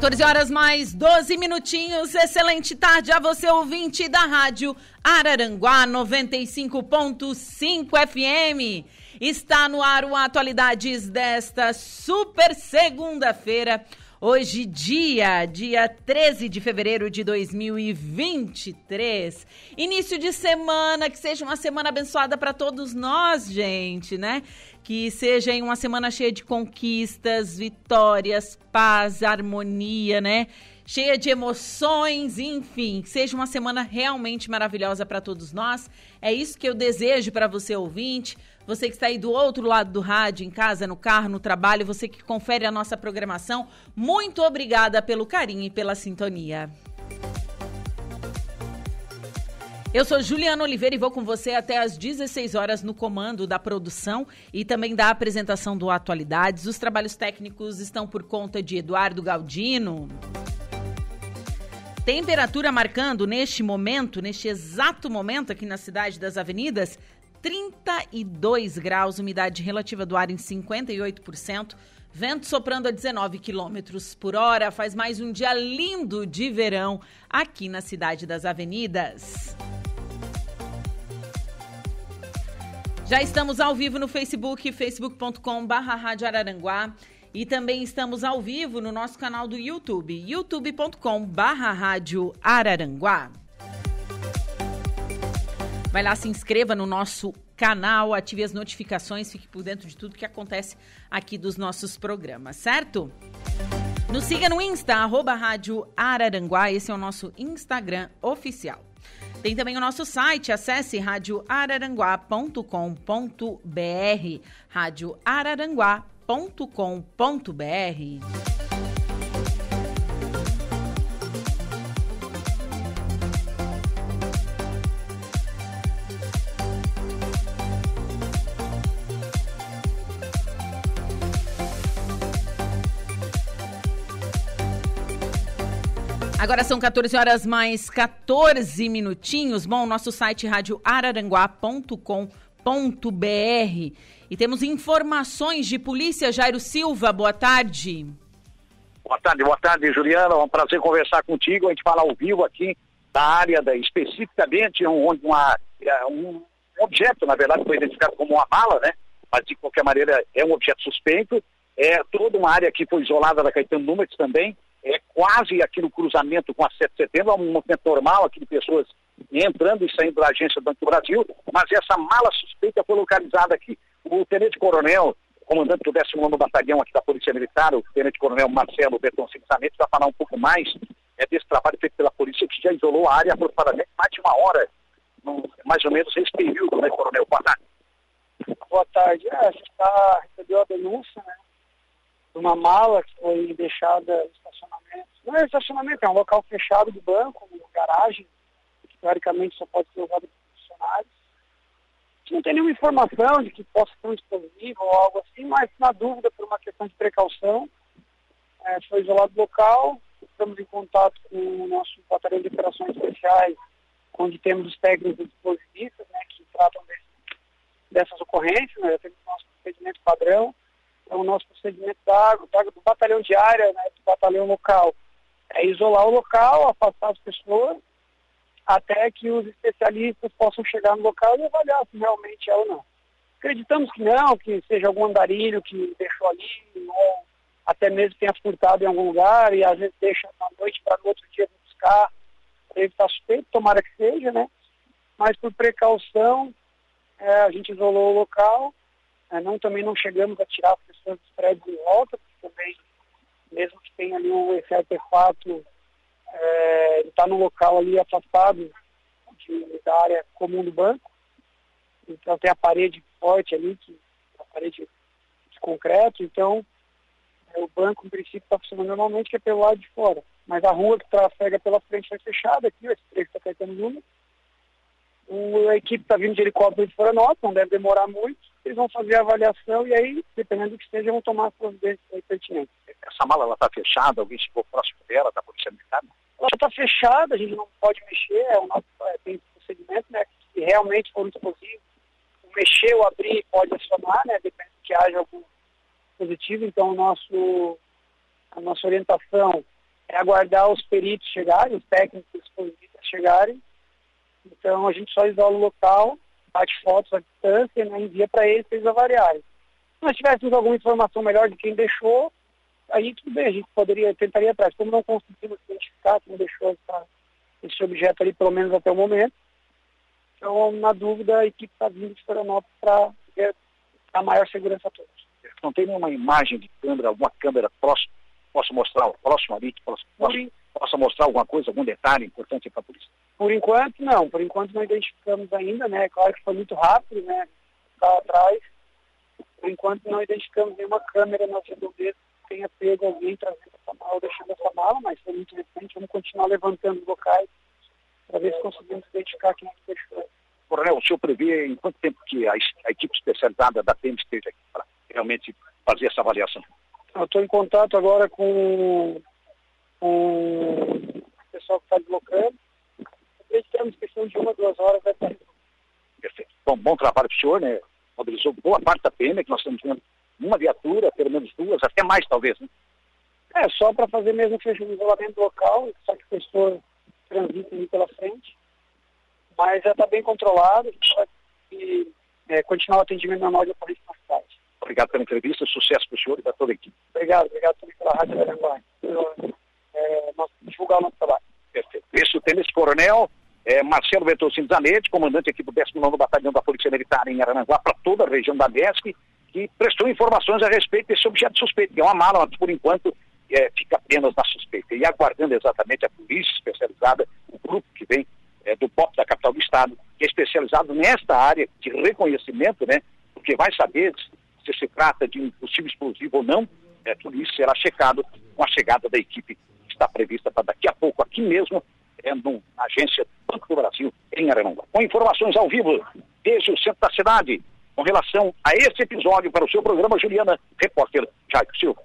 14 horas mais 12 minutinhos. Excelente tarde a você, ouvinte da Rádio Araranguá 95.5 FM. Está no ar o Atualidades desta super segunda-feira. Hoje, dia, dia 13 de fevereiro de 2023. Início de semana, que seja uma semana abençoada para todos nós, gente, né? Que seja uma semana cheia de conquistas, vitórias, paz, harmonia, né? Cheia de emoções, enfim, que seja uma semana realmente maravilhosa para todos nós. É isso que eu desejo para você, ouvinte você que está aí do outro lado do rádio, em casa, no carro, no trabalho, você que confere a nossa programação, muito obrigada pelo carinho e pela sintonia. Eu sou Juliana Oliveira e vou com você até às 16 horas no comando da produção e também da apresentação do Atualidades. Os trabalhos técnicos estão por conta de Eduardo Galdino. Temperatura marcando neste momento, neste exato momento aqui na cidade das avenidas, 32 graus, umidade relativa do ar em 58%, vento soprando a 19 quilômetros por hora. Faz mais um dia lindo de verão aqui na cidade das avenidas. Já estamos ao vivo no Facebook, facebook.com.br. E também estamos ao vivo no nosso canal do YouTube, youtube.com.br. Vai lá, se inscreva no nosso canal, ative as notificações, fique por dentro de tudo que acontece aqui dos nossos programas, certo? Nos siga no Insta, arroba Rádio Araranguá, esse é o nosso Instagram oficial. Tem também o nosso site, acesse radioararanguá.com.br, radioararanguá.com.br. Agora são 14 horas mais 14 minutinhos. Bom, nosso site radioararanguá.com.br e temos informações de polícia. Jairo Silva, boa tarde. Boa tarde, boa tarde, Juliana. É um prazer conversar contigo. A gente fala ao vivo aqui da área da, especificamente onde uma, é, um objeto, na verdade, foi identificado como uma bala, né? Mas de qualquer maneira é um objeto suspeito. É toda uma área que foi isolada da Caetano Nunes também é quase aqui no cruzamento com a 7 de setembro, é um movimento normal aqui de pessoas entrando e saindo da agência do Banco do Brasil, mas essa mala suspeita foi localizada aqui. O tenente-coronel, comandante do 19 Batalhão aqui da Polícia Militar, o tenente-coronel Marcelo Berton Cinzamento, vai falar um pouco mais é, desse trabalho feito pela polícia, que já isolou a área aproximadamente mais de uma hora, mais ou menos esse período, né, coronel? Boa tarde. Boa tarde. É, a gente está recebeu a denúncia, né? Uma mala que foi deixada no estacionamento. Não é estacionamento, é um local fechado do banco, uma garagem, que teoricamente só pode ser usado por funcionários. A gente não tem nenhuma informação de que possa ter um explosivo ou algo assim, mas na dúvida, por uma questão de precaução, é, foi isolado o local, estamos em contato com o nosso batalhão de operações especiais, onde temos os técnicos explosivistas, né, que tratam desse, dessas ocorrências, né, temos o nosso procedimento padrão, é o nosso procedimento da, da, do batalhão de área, né, do batalhão local. É isolar o local, afastar as pessoas, até que os especialistas possam chegar no local e avaliar se realmente é ou não. Acreditamos que não, que seja algum andarilho que deixou ali, ou até mesmo tenha furtado em algum lugar e às vezes deixa na noite para no outro dia buscar. Ele está suspeito, tomara que seja, né? Mas por precaução, é, a gente isolou o local é, não, também não chegamos a tirar as pessoas dos prédios de volta, porque também, mesmo que tenha ali esse artefato, é, está no local ali afastado de, da área comum do banco. então tem a parede forte ali, que a parede de concreto, então é, o banco, em princípio, está funcionando normalmente, que é pelo lado de fora. Mas a rua que trafega pela frente vai fechada aqui, esse trecho está Caetano Júnior. a equipe está vindo de helicóptero de Florianópolis, não deve demorar muito. Eles vão fazer a avaliação e aí, dependendo do que seja, vão tomar as providências pertinentes. Essa mala está fechada? Alguém chegou próximo dela, da Polícia Militar? Ela está fechada, a gente não pode mexer, é o nosso, é, tem procedimento, né? Se realmente for um explosivo, mexer ou abrir pode acionar, né? Depende que haja algum positivo. Então, nosso, a nossa orientação é aguardar os peritos chegarem, os técnicos explosivistas chegarem. Então, a gente só isola o local, bate fotos à distância e né, envia para eles para eles avaliarem. Se nós tivéssemos alguma informação melhor de quem deixou, aí tudo bem, a gente poderia, tentaria atrás. Como não conseguimos identificar quem deixou essa, esse objeto ali, pelo menos até o momento, então, na dúvida, a equipe está vindo de Florianópolis para dar maior segurança a todos. Não tem nenhuma imagem de câmera, alguma câmera próxima, possa mostrar, próximo ali, possa mostrar alguma coisa, algum detalhe importante para a polícia? Por enquanto, não. Por enquanto, não identificamos ainda, né? Claro que foi muito rápido, né? Está atrás. Por enquanto, não identificamos nenhuma câmera nas redondezas que tenha pego alguém trazendo essa mala ou deixando essa mala, mas foi muito recente. Vamos continuar levantando locais para ver se conseguimos identificar quem é que deixou. Coronel, o senhor prevê em quanto tempo que a, a equipe especializada da TEM esteja aqui para realmente fazer essa avaliação? Eu estou em contato agora com, com o pessoal que está deslocando. Acreditamos que questão de uma, duas horas vai estar Perfeito. Bom, bom trabalho para o senhor, né? Mobilizou boa parte da PM, que nós estamos vendo uma viatura, pelo menos duas, até mais talvez, né? É, só para fazer mesmo o isolamento local, só que o pessoa transita ali pela frente. Mas já está bem controlado, pode é, continuar o atendimento normal de polícia na cidade. Obrigado pela entrevista, sucesso para o senhor e para toda a equipe. Obrigado, obrigado também pela Rádio Aranguá, é, divulgar o nosso trabalho. Perfeito. Esse é o Tenente Coronel é, Marcelo Bertolcini Zanetti, comandante aqui do 19 Batalhão da Polícia Militar em Aranguá, para toda a região da DESC, que prestou informações a respeito desse objeto suspeito, que é uma mala, mas por enquanto é, fica apenas na suspeita. E aguardando exatamente a polícia especializada, o grupo que vem é, do POP da capital do estado, que é especializado nesta área de reconhecimento, né? Porque vai saber se se trata de um possível explosivo ou não, é, tudo isso será checado com a chegada da equipe que está prevista para daqui a pouco, aqui mesmo, é, na agência Banco do Brasil, em Araranguá. Com informações ao vivo desde o centro da cidade, com relação a esse episódio para o seu programa, Juliana, repórter Jairo Silva.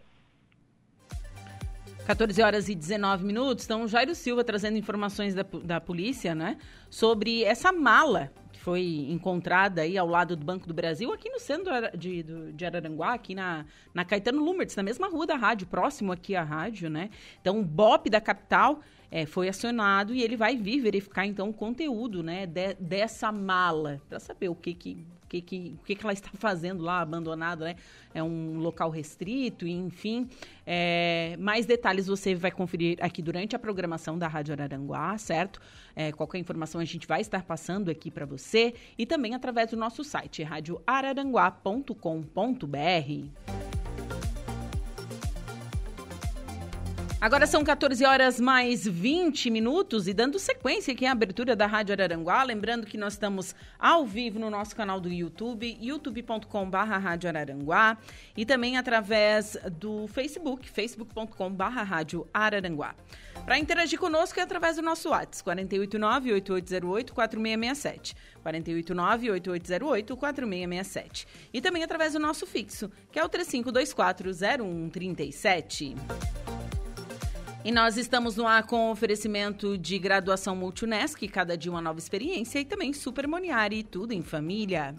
14 horas e 19 minutos. Então, Jairo Silva trazendo informações da, da polícia, né? Sobre essa mala que foi encontrada aí ao lado do Banco do Brasil, aqui no centro de, de Araranguá, aqui na, na Caetano Lumertz, na mesma rua da rádio, próximo aqui à rádio, né? Então, o BOP da capital é, foi acionado e ele vai vir verificar, então, o conteúdo, né? De, dessa mala, para saber o que que que, que, o que, que ela está fazendo lá, abandonado, né? É um local restrito, enfim. É, mais detalhes você vai conferir aqui durante a programação da Rádio Araranguá, certo? É, qualquer informação a gente vai estar passando aqui para você e também através do nosso site, radioararanguá.com.br. Agora são 14 horas mais 20 minutos e dando sequência aqui à abertura da Rádio Araranguá. Lembrando que nós estamos ao vivo no nosso canal do YouTube, youtube.com.br Rádio Araranguá e também através do Facebook, facebook.com.br Rádio Araranguá. Para interagir conosco é através do nosso WhatsApp, 489-8808-4667. 489-8808-4667. E também através do nosso fixo, que é o 3524-0137. E nós estamos no ar com oferecimento de graduação Multunesc, cada dia uma nova experiência, e também Super Moniari, tudo em família.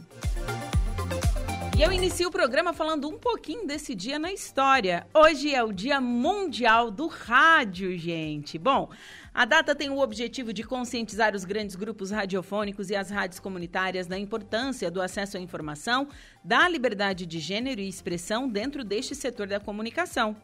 E eu inicio o programa falando um pouquinho desse dia na história. Hoje é o Dia Mundial do Rádio, gente. Bom, a data tem o objetivo de conscientizar os grandes grupos radiofônicos e as rádios comunitárias da importância do acesso à informação, da liberdade de gênero e expressão dentro deste setor da comunicação.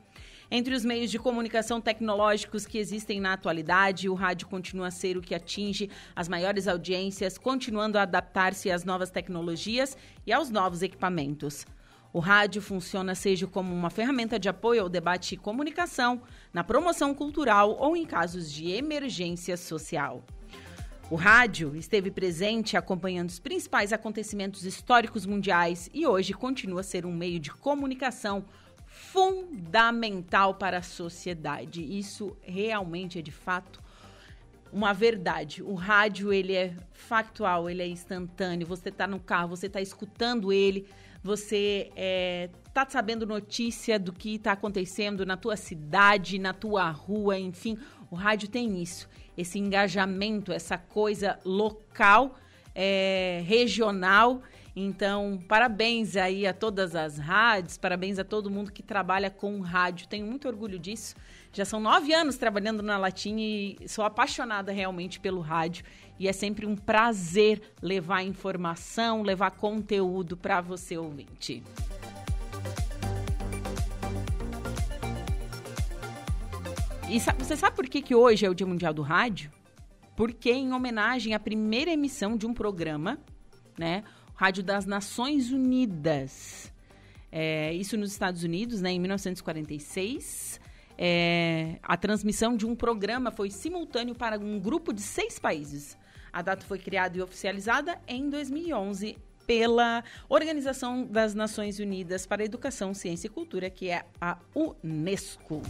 Entre os meios de comunicação tecnológicos que existem na atualidade, o rádio continua a ser o que atinge as maiores audiências, continuando a adaptar-se às novas tecnologias e aos novos equipamentos. O rádio funciona seja como uma ferramenta de apoio ao debate e comunicação, na promoção cultural ou em casos de emergência social. O rádio esteve presente acompanhando os principais acontecimentos históricos mundiais e hoje continua a ser um meio de comunicação fundamental para a sociedade. Isso realmente é de fato uma verdade. O rádio ele é factual, ele é instantâneo. Você está no carro, você está escutando ele, você está é, tá sabendo notícia do que está acontecendo na tua cidade, na tua rua, enfim. O rádio tem isso, esse engajamento, essa coisa local, é, regional então, parabéns aí a todas as rádios, parabéns a todo mundo que trabalha com rádio. Tenho muito orgulho disso. Já são nove anos trabalhando na Latim e sou apaixonada realmente pelo rádio. E é sempre um prazer levar informação, levar conteúdo para você ouvinte. E você sabe por que, que hoje é o Dia Mundial do Rádio? Porque em homenagem à primeira emissão de um programa, né? Rádio das Nações Unidas. É, isso nos Estados Unidos, né, em 1946. É, a transmissão de um programa foi simultâneo para um grupo de seis países. A data foi criada e oficializada em 2011 pela Organização das Nações Unidas para Educação, Ciência e Cultura, que é a Unesco.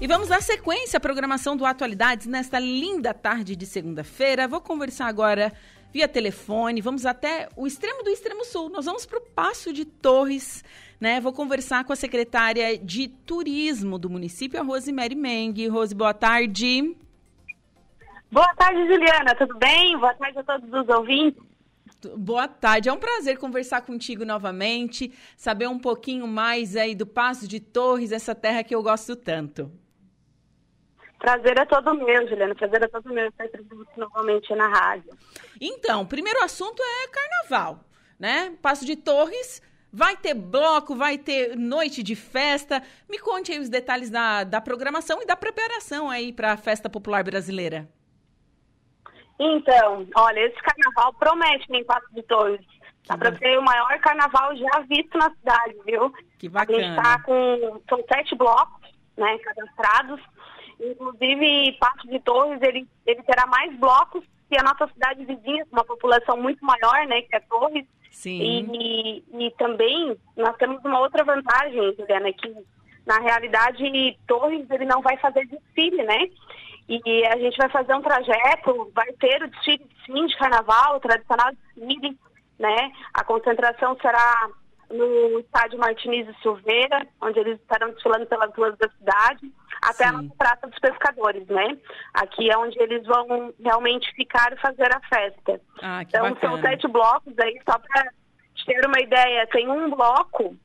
E vamos dar sequência à programação do Atualidades nesta linda tarde de segunda-feira. Vou conversar agora via telefone, vamos até o extremo do extremo sul. Nós vamos para o Passo de Torres, né? Vou conversar com a secretária de Turismo do município, a Rosemary Meng. Rose, boa tarde. Boa tarde, Juliana. Tudo bem? Boa tarde a todos os ouvintes. Boa tarde, é um prazer conversar contigo novamente, saber um pouquinho mais aí do Passo de Torres, essa terra que eu gosto tanto. Prazer é todo meu, Juliana. Prazer é todo meu estar novamente na rádio. Então, primeiro assunto é carnaval, né? Passo de Torres. Vai ter bloco, vai ter noite de festa. Me conte aí os detalhes da, da programação e da preparação aí para a festa popular brasileira. Então, olha, esse carnaval promete em Passo de Torres. Dá para ser o maior carnaval já visto na cidade, viu? Que bacana. A gente está com são sete blocos, né, cadastrados. Inclusive, Passo de Torres, ele, ele terá mais blocos que a nossa cidade vizinha, com uma população muito maior, né, que é Torres. Sim. E, e, e também nós temos uma outra vantagem, Juliana, que na realidade Torres ele não vai fazer desfile, né? E a gente vai fazer um trajeto, vai ter o desfile sim de carnaval, o tradicional desfile, né? A concentração será no estádio Martins e Silveira, onde eles estarão desfilando pelas ruas da cidade, até Sim. a nossa Praça dos Pescadores, né? Aqui é onde eles vão realmente ficar e fazer a festa. Ah, então bacana. são sete blocos aí, só para ter uma ideia, tem um bloco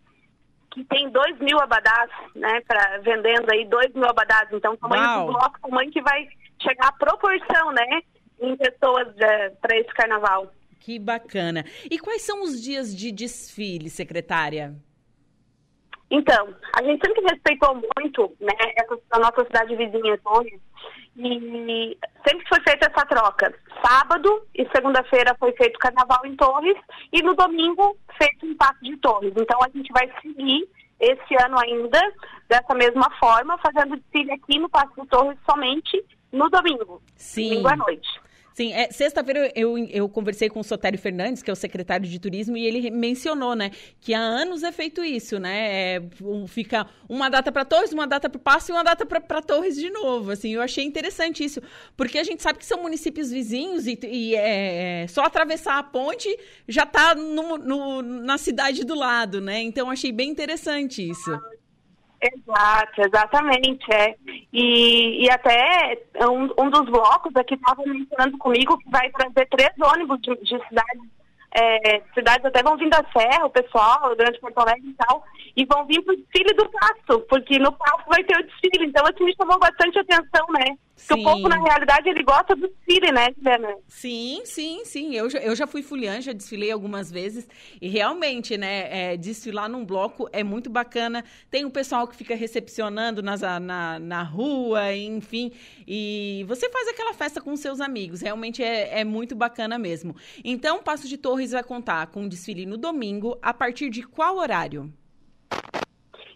que tem dois mil abadás, né? Pra, vendendo aí dois mil abadás. Então, o tamanho Uau. do bloco, tamanho que vai chegar à proporção, né? Em pessoas é, para esse carnaval. Que bacana. E quais são os dias de desfile, secretária? Então, a gente sempre respeitou muito né, a nossa cidade vizinha, Torres, e sempre foi feita essa troca. Sábado e segunda-feira foi feito carnaval em Torres e no domingo feito um Passo de Torres. Então a gente vai seguir esse ano ainda dessa mesma forma, fazendo desfile aqui no Passo de Torres somente no domingo. Sim. Domingo à noite. Sim, é, sexta-feira eu, eu conversei com o Sotério Fernandes, que é o secretário de turismo, e ele mencionou, né, que há anos é feito isso, né? É, fica uma data para Torres, uma data para o Passo e uma data para Torres de novo. Assim, eu achei interessante isso, porque a gente sabe que são municípios vizinhos e, e é, é só atravessar a ponte já está na cidade do lado, né? Então achei bem interessante isso. Exato, exatamente. É. E, e até um, um dos blocos aqui estava mencionando comigo que vai trazer três ônibus de, de cidades é, cidades até vão vir da Serra, o pessoal, durante Porto Alegre e tal, e vão vir para o desfile do Passo, porque no Passo vai ter o desfile. Então, assim, me chamou bastante atenção, né? Porque o povo, na realidade, ele gosta do desfile, né, Juliana? Sim, sim, sim. Eu já, eu já fui fuliã, já desfilei algumas vezes. E realmente, né, é, desfilar num bloco é muito bacana. Tem o pessoal que fica recepcionando nas, na, na rua, enfim. E você faz aquela festa com seus amigos. Realmente é, é muito bacana mesmo. Então, Passo de Torres vai contar com um desfile no domingo. A partir de qual horário?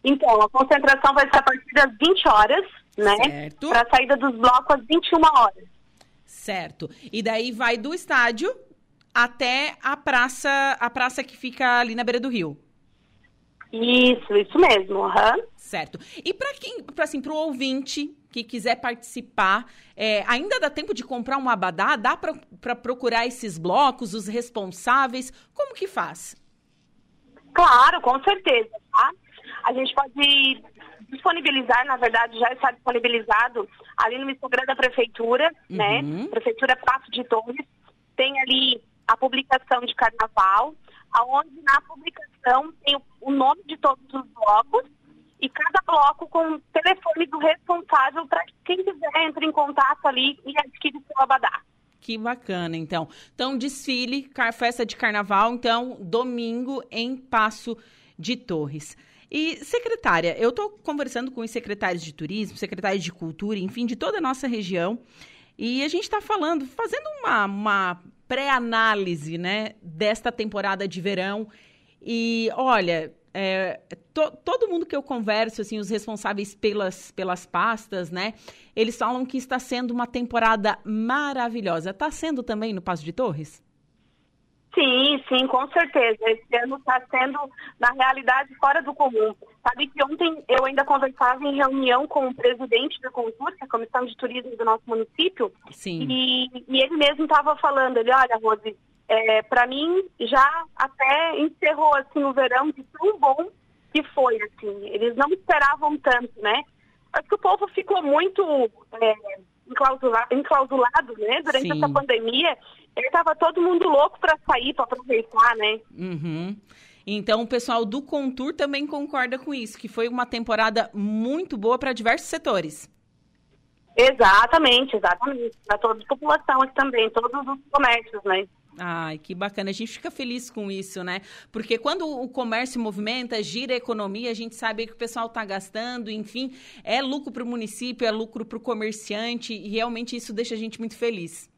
Então, a concentração vai ser a partir das 20 horas né? Para a saída dos blocos às 21 horas. Certo. E daí vai do estádio até a praça, a praça que fica ali na beira do rio. Isso, isso mesmo. Uhum. Certo. E para quem, para assim, para o ouvinte que quiser participar, é, ainda dá tempo de comprar um abadá? Dá para procurar esses blocos, os responsáveis? Como que faz? Claro, com certeza, tá? A gente pode disponibilizar, na verdade, já está disponibilizado ali no Instagram da Prefeitura, né? uhum. né? Prefeitura Passo de Torres. Tem ali a publicação de carnaval, aonde na publicação tem o nome de todos os blocos e cada bloco com o telefone do responsável para que quem quiser entre em contato ali e adquire seu abadá. Que bacana, então. Então, desfile, festa de carnaval, então, domingo em Passo de Torres. E, secretária, eu estou conversando com os secretários de turismo, secretários de cultura, enfim, de toda a nossa região, e a gente está falando, fazendo uma, uma pré-análise, né, desta temporada de verão. E, olha, é, to, todo mundo que eu converso, assim, os responsáveis pelas, pelas pastas, né, eles falam que está sendo uma temporada maravilhosa. Está sendo também no Passo de Torres? Sim, sim, com certeza. Esse ano está sendo, na realidade, fora do comum. Sabe que ontem eu ainda conversava em reunião com o presidente da Contur, a Comissão de Turismo do nosso município. Sim. E, e ele mesmo estava falando, ele, olha, Rose, é, para mim já até encerrou assim o verão de tão bom que foi, assim. Eles não esperavam tanto, né? Acho que o povo ficou muito é, enclausulado, enclausulado, né? Durante Sim. essa pandemia ele tava todo mundo louco para sair, para aproveitar, né? Uhum. Então, o pessoal do Contour também concorda com isso, que foi uma temporada muito boa para diversos setores. Exatamente, exatamente. Para toda a população aqui também, todos os comércios, né? Ai, que bacana. A gente fica feliz com isso, né? Porque quando o comércio movimenta, gira a economia, a gente sabe que o pessoal está gastando, enfim, é lucro para o município, é lucro para o comerciante, e realmente isso deixa a gente muito feliz.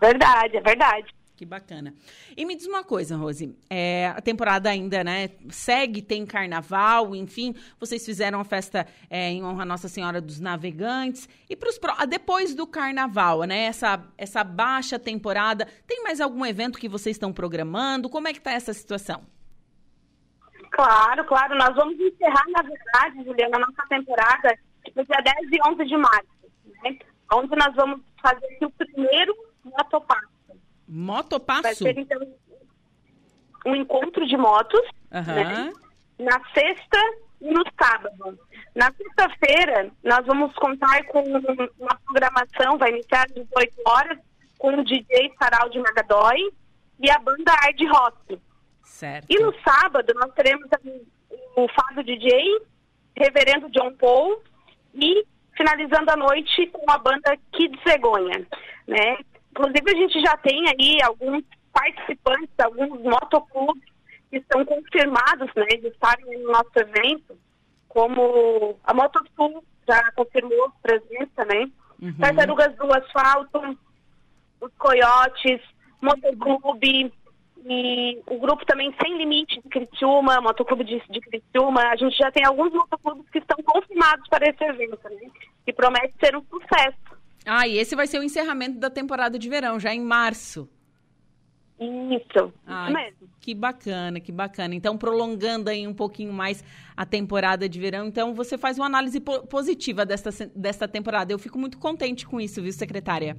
Verdade, é verdade. Que bacana. E me diz uma coisa, Rose. É, a temporada ainda, né? Segue, tem carnaval, enfim. Vocês fizeram a festa é, em honra a Nossa Senhora dos Navegantes. E pros, depois do carnaval, né? Essa, essa baixa temporada, tem mais algum evento que vocês estão programando? Como é que tá essa situação? Claro, claro. Nós vamos encerrar, na verdade, Juliana, a nossa temporada no dia 10 e 11 de março. Né? Onde nós vamos fazer o primeiro motopasso. Motopasso? Vai ser, então, um encontro de motos, uhum. né? Na sexta e no sábado. Na sexta-feira, nós vamos contar com uma programação, vai iniciar às 18 horas, com o DJ Sarau de Magadói e a banda Hard Rock. Certo. E no sábado, nós teremos o Fábio DJ, Reverendo John Paul e finalizando a noite com a banda Kids Cegonha, né? Inclusive, a gente já tem aí alguns participantes, alguns motoclubes que estão confirmados né, de estarem no nosso evento, como a Motosul já confirmou presença, né? Uhum. Tartarugas do Asfalto, os Coiotes, Motoclube, e o grupo também Sem Limite de Criciúma, Motoclube de, de Criciúma. A gente já tem alguns motoclubes que estão confirmados para esse evento, né? Que promete ser um sucesso. Ah, e esse vai ser o encerramento da temporada de verão, já em março. Isso, Ai, isso mesmo. Que bacana, que bacana. Então, prolongando aí um pouquinho mais a temporada de verão. Então, você faz uma análise po positiva desta, desta temporada. Eu fico muito contente com isso, viu, secretária?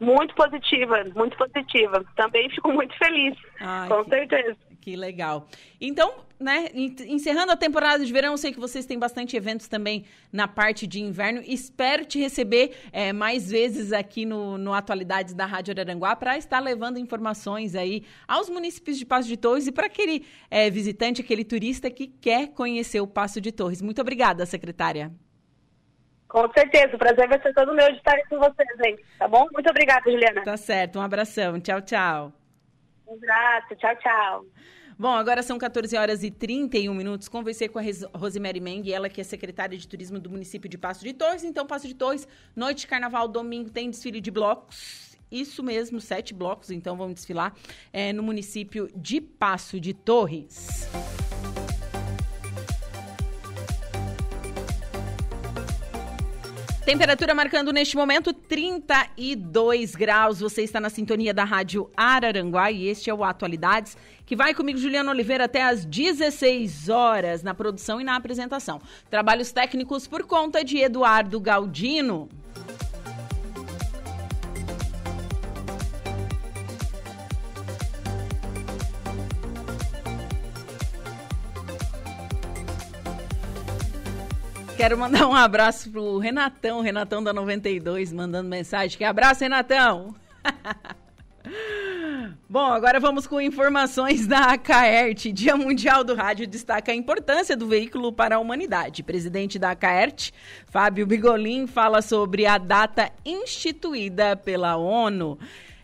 Muito positiva, muito positiva. Também fico muito feliz, Ai, com que... certeza. Que legal. Então, né, encerrando a temporada de verão, sei que vocês têm bastante eventos também na parte de inverno. Espero te receber é, mais vezes aqui no, no Atualidades da Rádio Araranguá para estar levando informações aí aos municípios de Passo de Torres e para aquele é, visitante, aquele turista que quer conhecer o Passo de Torres. Muito obrigada, secretária. Com certeza, o prazer vai ser todo meu de estar com vocês, gente. Tá bom? Muito obrigada, Juliana. Tá certo, um abração. Tchau, tchau. Abraço, tchau, tchau. Bom, agora são 14 horas e 31 minutos. Conversei com a Rosemary Meng, ela que é secretária de turismo do município de Passo de Torres. Então, Passo de Torres, noite de carnaval, domingo, tem desfile de blocos. Isso mesmo, sete blocos, então vão desfilar é, no município de Passo de Torres. Temperatura marcando neste momento 32 graus. Você está na sintonia da Rádio Araranguá e este é o Atualidades, que vai comigo, Juliano Oliveira, até às 16 horas na produção e na apresentação. Trabalhos técnicos por conta de Eduardo Galdino. Quero mandar um abraço pro Renatão, Renatão da 92, mandando mensagem. Que abraço, Renatão! Bom, agora vamos com informações da ACAERT. Dia Mundial do Rádio destaca a importância do veículo para a humanidade. Presidente da ACAERT, Fábio Bigolin, fala sobre a data instituída pela ONU.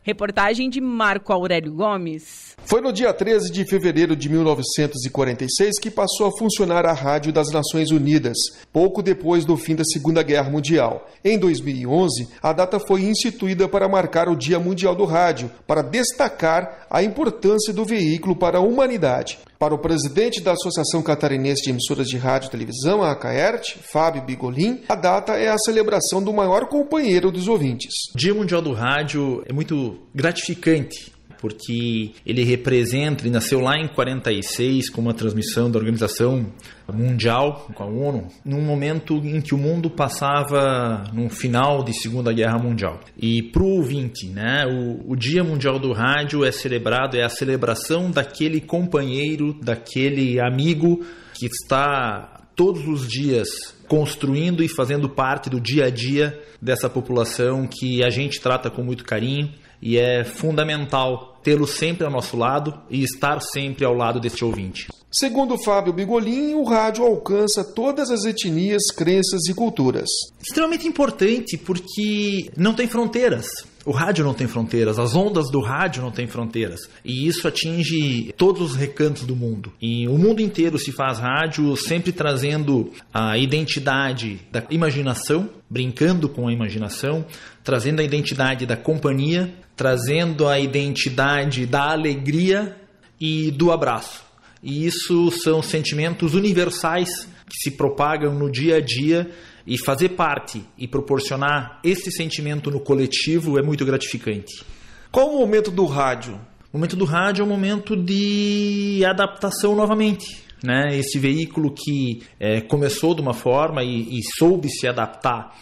Reportagem de Marco Aurélio Gomes. Foi no dia 13 de fevereiro de 1946 que passou a funcionar a Rádio das Nações Unidas, pouco depois do fim da Segunda Guerra Mundial. Em 2011, a data foi instituída para marcar o Dia Mundial do Rádio, para destacar a importância do veículo para a humanidade. Para o presidente da Associação Catarinense de Emissoras de Rádio e Televisão, a ACAERT, Fábio Bigolin, a data é a celebração do maior companheiro dos ouvintes. Dia Mundial do Rádio é muito gratificante porque ele representa, ele nasceu lá em 46 com uma transmissão da Organização Mundial, com a ONU, num momento em que o mundo passava no final de Segunda Guerra Mundial. E para o ouvinte, né, o, o Dia Mundial do Rádio é celebrado, é a celebração daquele companheiro, daquele amigo que está todos os dias construindo e fazendo parte do dia a dia dessa população que a gente trata com muito carinho e é fundamental tê-lo sempre ao nosso lado e estar sempre ao lado deste ouvinte. Segundo Fábio Bigolin, o rádio alcança todas as etnias, crenças e culturas. Extremamente importante porque não tem fronteiras. O rádio não tem fronteiras, as ondas do rádio não têm fronteiras. E isso atinge todos os recantos do mundo. E o mundo inteiro se faz rádio, sempre trazendo a identidade da imaginação, brincando com a imaginação, trazendo a identidade da companhia, trazendo a identidade da alegria e do abraço. E isso são sentimentos universais que se propagam no dia a dia e fazer parte e proporcionar esse sentimento no coletivo é muito gratificante. Qual o momento do rádio? O momento do rádio é um momento de adaptação novamente. Né? Esse veículo que é, começou de uma forma e, e soube se adaptar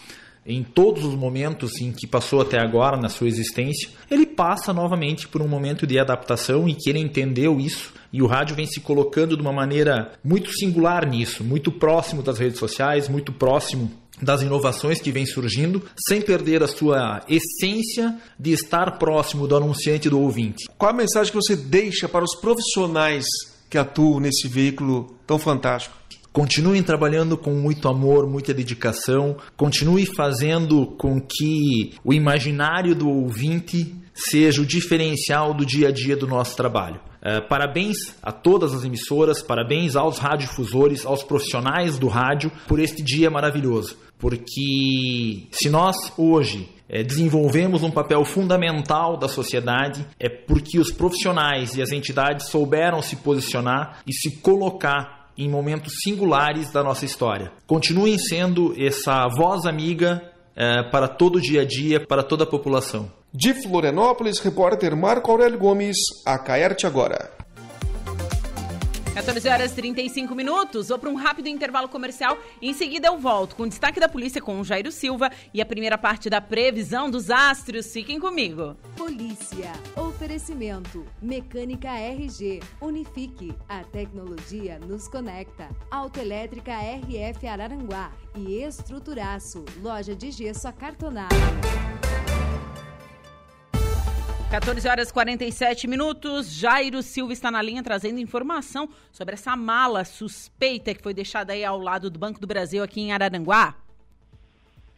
em todos os momentos em que passou até agora na sua existência, ele passa novamente por um momento de adaptação e que ele entendeu isso e o rádio vem se colocando de uma maneira muito singular nisso, muito próximo das redes sociais, muito próximo das inovações que vem surgindo, sem perder a sua essência de estar próximo do anunciante e do ouvinte. Qual a mensagem que você deixa para os profissionais que atuam nesse veículo tão fantástico? Continuem trabalhando com muito amor, muita dedicação, continue fazendo com que o imaginário do ouvinte seja o diferencial do dia a dia do nosso trabalho. Uh, parabéns a todas as emissoras, parabéns aos radiodifusores, aos profissionais do rádio por este dia maravilhoso. Porque se nós hoje é, desenvolvemos um papel fundamental da sociedade, é porque os profissionais e as entidades souberam se posicionar e se colocar em momentos singulares da nossa história. Continuem sendo essa voz amiga é, para todo o dia a dia, para toda a população. De Florianópolis, repórter Marco Aurélio Gomes, a Caerte agora. 14 horas 35 minutos. Vou para um rápido intervalo comercial. Em seguida eu volto com destaque da polícia com o Jairo Silva e a primeira parte da previsão dos astros. Fiquem comigo. Polícia. Oferecimento. Mecânica RG. Unifique. A tecnologia nos conecta. Autoelétrica RF Araranguá. E Estruturaço. Loja de gesso acartonado. 14 horas 47 minutos. Jairo Silva está na linha trazendo informação sobre essa mala suspeita que foi deixada aí ao lado do Banco do Brasil aqui em Araranguá.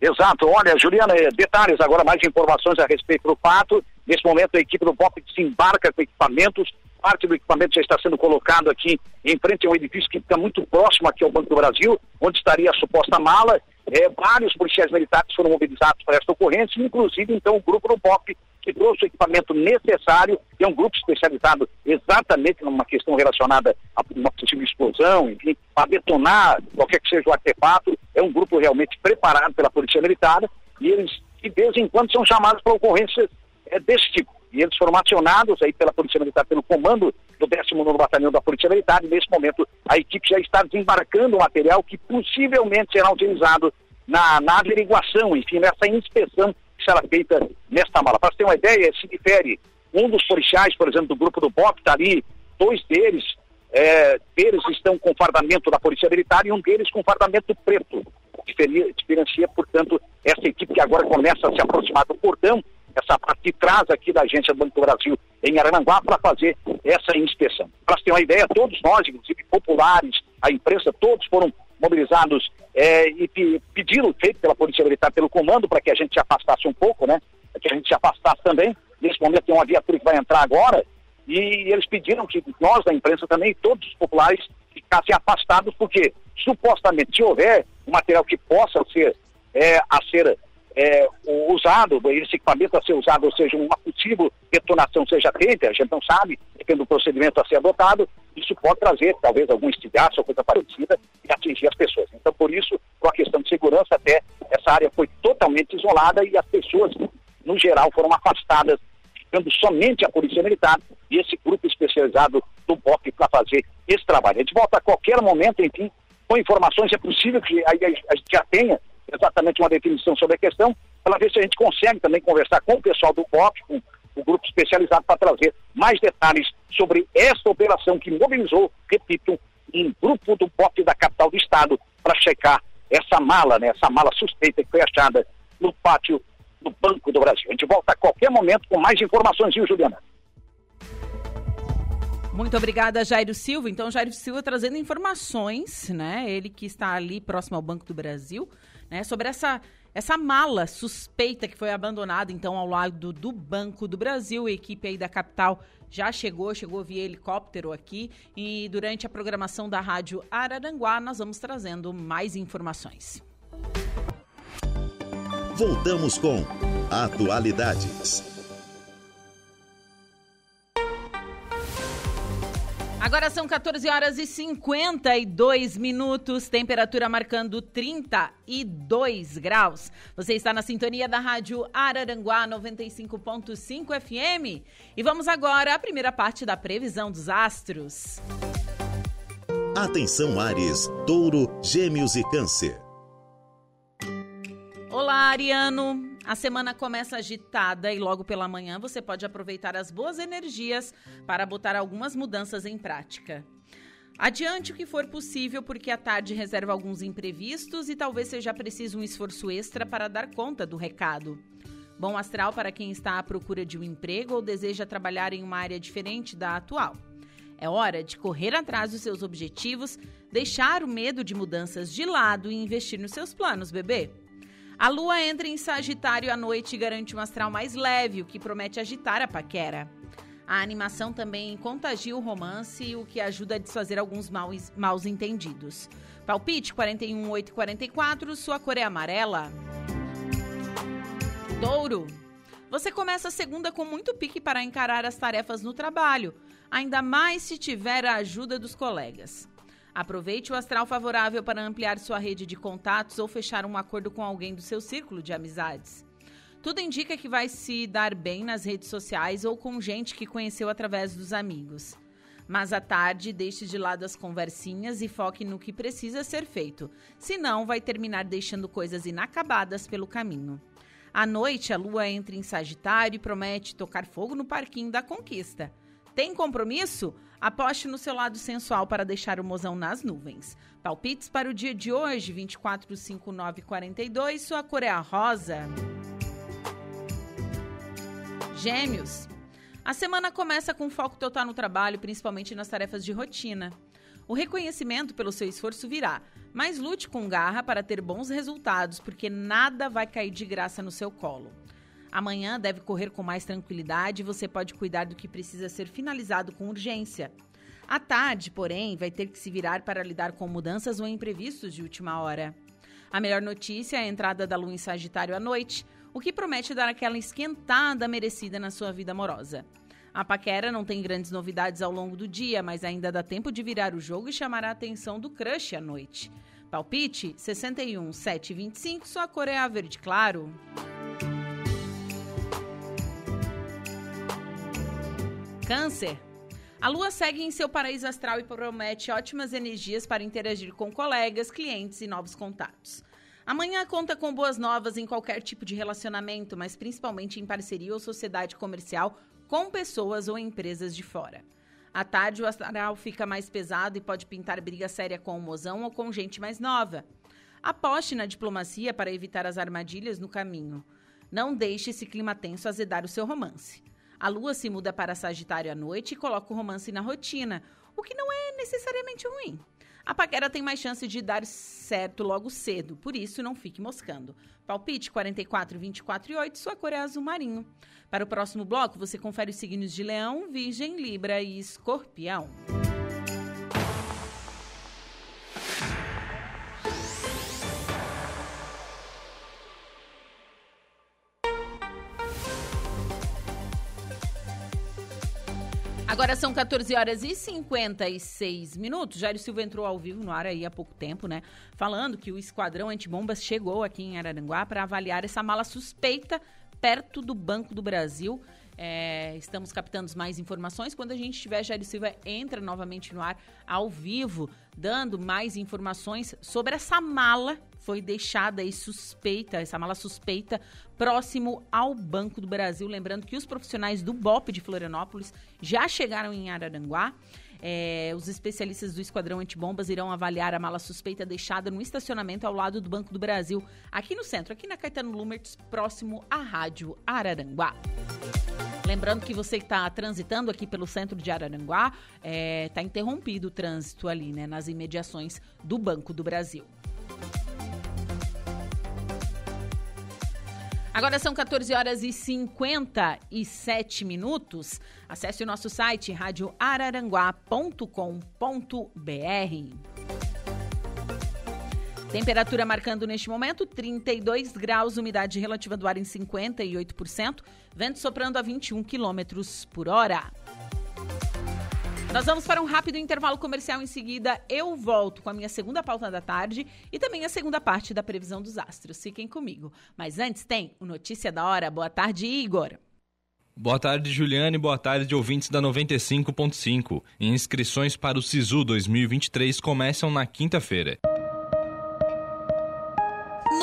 Exato. Olha, Juliana, eh, detalhes agora, mais informações a respeito do fato. Nesse momento, a equipe do BOP desembarca com equipamentos parte do equipamento já está sendo colocado aqui em frente a um edifício que fica muito próximo aqui ao Banco do Brasil, onde estaria a suposta mala. É, vários policiais militares foram mobilizados para esta ocorrência, inclusive então o grupo do BOP, que trouxe o equipamento necessário, é um grupo especializado exatamente numa questão relacionada a uma possível explosão, enfim, para detonar qualquer que seja o artefato. É um grupo realmente preparado pela Polícia Militar e eles, de vez em quando, são chamados para ocorrências é, desse tipo. E eles foram acionados aí pela Polícia Militar, pelo comando do 19 Batalhão da Polícia Militar, e nesse momento a equipe já está desembarcando o material que possivelmente será utilizado na, na averiguação, enfim, nessa inspeção que será feita nesta mala. Para você ter uma ideia, se difere um dos policiais, por exemplo, do grupo do BOP, está ali, dois deles, é, deles estão com fardamento da Polícia Militar e um deles com fardamento preto. Diferencia, portanto, essa equipe que agora começa a se aproximar do portão essa parte de trás aqui da agência do Banco do Brasil em Arananguá para fazer essa inspeção. Para ter uma ideia, todos nós, inclusive populares, a imprensa, todos foram mobilizados é, e pediram, feito pela Polícia Militar, pelo comando, para que a gente se afastasse um pouco, né? Para que a gente se afastasse também. Nesse momento tem uma viatura que vai entrar agora e eles pediram que nós da imprensa também, todos os populares, ficassem afastados, porque supostamente se houver um material que possa ser é, a ser é, usado, esse equipamento a ser usado, ou seja, uma possível detonação seja feita, a gente não sabe, depende do procedimento a ser adotado, isso pode trazer talvez algum estilhaço ou coisa parecida e atingir as pessoas. Então, por isso, por uma questão de segurança, até essa área foi totalmente isolada e as pessoas, no geral, foram afastadas, ficando somente a Polícia Militar e esse grupo especializado do BOP para fazer esse trabalho. A gente volta a qualquer momento, enfim, com informações, é possível que a, a gente já tenha exatamente uma definição sobre a questão, para ver se a gente consegue também conversar com o pessoal do COP, com o grupo especializado, para trazer mais detalhes sobre esta operação que mobilizou, repito, um grupo do POP da capital do estado para checar essa mala, né, essa mala suspeita que foi achada no pátio do Banco do Brasil. A gente volta a qualquer momento com mais informações, viu, Juliana? Muito obrigada, Jairo Silva. Então, Jairo Silva trazendo informações, né? Ele que está ali próximo ao Banco do Brasil, né, sobre essa, essa mala suspeita que foi abandonada então ao lado do Banco do Brasil. A equipe aí da capital já chegou, chegou via helicóptero aqui e durante a programação da Rádio Araranguá nós vamos trazendo mais informações. Voltamos com Atualidades. Agora são 14 horas e 52 minutos, temperatura marcando 32 graus. Você está na sintonia da Rádio Araranguá 95.5 FM. E vamos agora à primeira parte da previsão dos astros. Atenção Ares, Touro, Gêmeos e Câncer. Olá, Ariano. A semana começa agitada e logo pela manhã você pode aproveitar as boas energias para botar algumas mudanças em prática. Adiante o que for possível, porque a tarde reserva alguns imprevistos e talvez seja preciso um esforço extra para dar conta do recado. Bom astral para quem está à procura de um emprego ou deseja trabalhar em uma área diferente da atual. É hora de correr atrás dos seus objetivos, deixar o medo de mudanças de lado e investir nos seus planos, bebê. A lua entra em Sagitário à noite e garante um astral mais leve, o que promete agitar a paquera. A animação também contagia o romance, o que ajuda a desfazer alguns maus, maus entendidos. Palpite 41844, sua cor é amarela. Touro. Você começa a segunda com muito pique para encarar as tarefas no trabalho, ainda mais se tiver a ajuda dos colegas. Aproveite o astral favorável para ampliar sua rede de contatos ou fechar um acordo com alguém do seu círculo de amizades. Tudo indica que vai se dar bem nas redes sociais ou com gente que conheceu através dos amigos. Mas à tarde, deixe de lado as conversinhas e foque no que precisa ser feito, senão vai terminar deixando coisas inacabadas pelo caminho. À noite, a lua entra em Sagitário e promete tocar fogo no parquinho da conquista. Tem compromisso? Aposte no seu lado sensual para deixar o mozão nas nuvens. Palpites para o dia de hoje, 24, 5, 9, 42. Sua cor é a rosa. Gêmeos. A semana começa com foco total no trabalho, principalmente nas tarefas de rotina. O reconhecimento pelo seu esforço virá, mas lute com garra para ter bons resultados, porque nada vai cair de graça no seu colo. Amanhã deve correr com mais tranquilidade e você pode cuidar do que precisa ser finalizado com urgência. À tarde, porém, vai ter que se virar para lidar com mudanças ou imprevistos de última hora. A melhor notícia é a entrada da lua em Sagitário à noite, o que promete dar aquela esquentada merecida na sua vida amorosa. A paquera não tem grandes novidades ao longo do dia, mas ainda dá tempo de virar o jogo e chamar a atenção do crush à noite. Palpite 61 725, sua cor é a verde claro. Câncer. A lua segue em seu paraíso astral e promete ótimas energias para interagir com colegas, clientes e novos contatos. Amanhã conta com boas novas em qualquer tipo de relacionamento, mas principalmente em parceria ou sociedade comercial com pessoas ou empresas de fora. À tarde, o astral fica mais pesado e pode pintar briga séria com o mozão ou com gente mais nova. Aposte na diplomacia para evitar as armadilhas no caminho. Não deixe esse clima tenso azedar o seu romance. A lua se muda para Sagitário à noite e coloca o romance na rotina, o que não é necessariamente ruim. A paquera tem mais chance de dar certo logo cedo, por isso não fique moscando. Palpite 44, 24 e 8, sua cor é azul marinho. Para o próximo bloco, você confere os signos de Leão, Virgem, Libra e Escorpião. Agora são 14 horas e 56 minutos. Jairo Silva entrou ao vivo no ar aí há pouco tempo, né? Falando que o esquadrão antibombas chegou aqui em Araranguá para avaliar essa mala suspeita perto do Banco do Brasil. É, estamos captando mais informações. Quando a gente tiver, Jair Silva entra novamente no ar ao vivo, dando mais informações sobre essa mala foi deixada aí suspeita, essa mala suspeita, próximo ao Banco do Brasil. Lembrando que os profissionais do BOP de Florianópolis já chegaram em Araranguá. É, os especialistas do Esquadrão Antibombas irão avaliar a mala suspeita deixada no estacionamento ao lado do Banco do Brasil, aqui no centro, aqui na Caetano Lumertz, próximo à Rádio Araranguá. Lembrando que você que está transitando aqui pelo centro de Araranguá, está é, tá interrompido o trânsito ali, né, nas imediações do Banco do Brasil. Agora são 14 horas e 57 minutos. Acesse o nosso site radioararanguá.com.br. Temperatura marcando neste momento 32 graus, umidade relativa do ar em 58%, vento soprando a 21 quilômetros por hora. Nós vamos para um rápido intervalo comercial. Em seguida, eu volto com a minha segunda pauta da tarde e também a segunda parte da previsão dos astros. Fiquem comigo. Mas antes tem o Notícia da Hora. Boa tarde, Igor. Boa tarde, Juliane. Boa tarde, ouvintes da 95.5. Inscrições para o SISU 2023 começam na quinta-feira.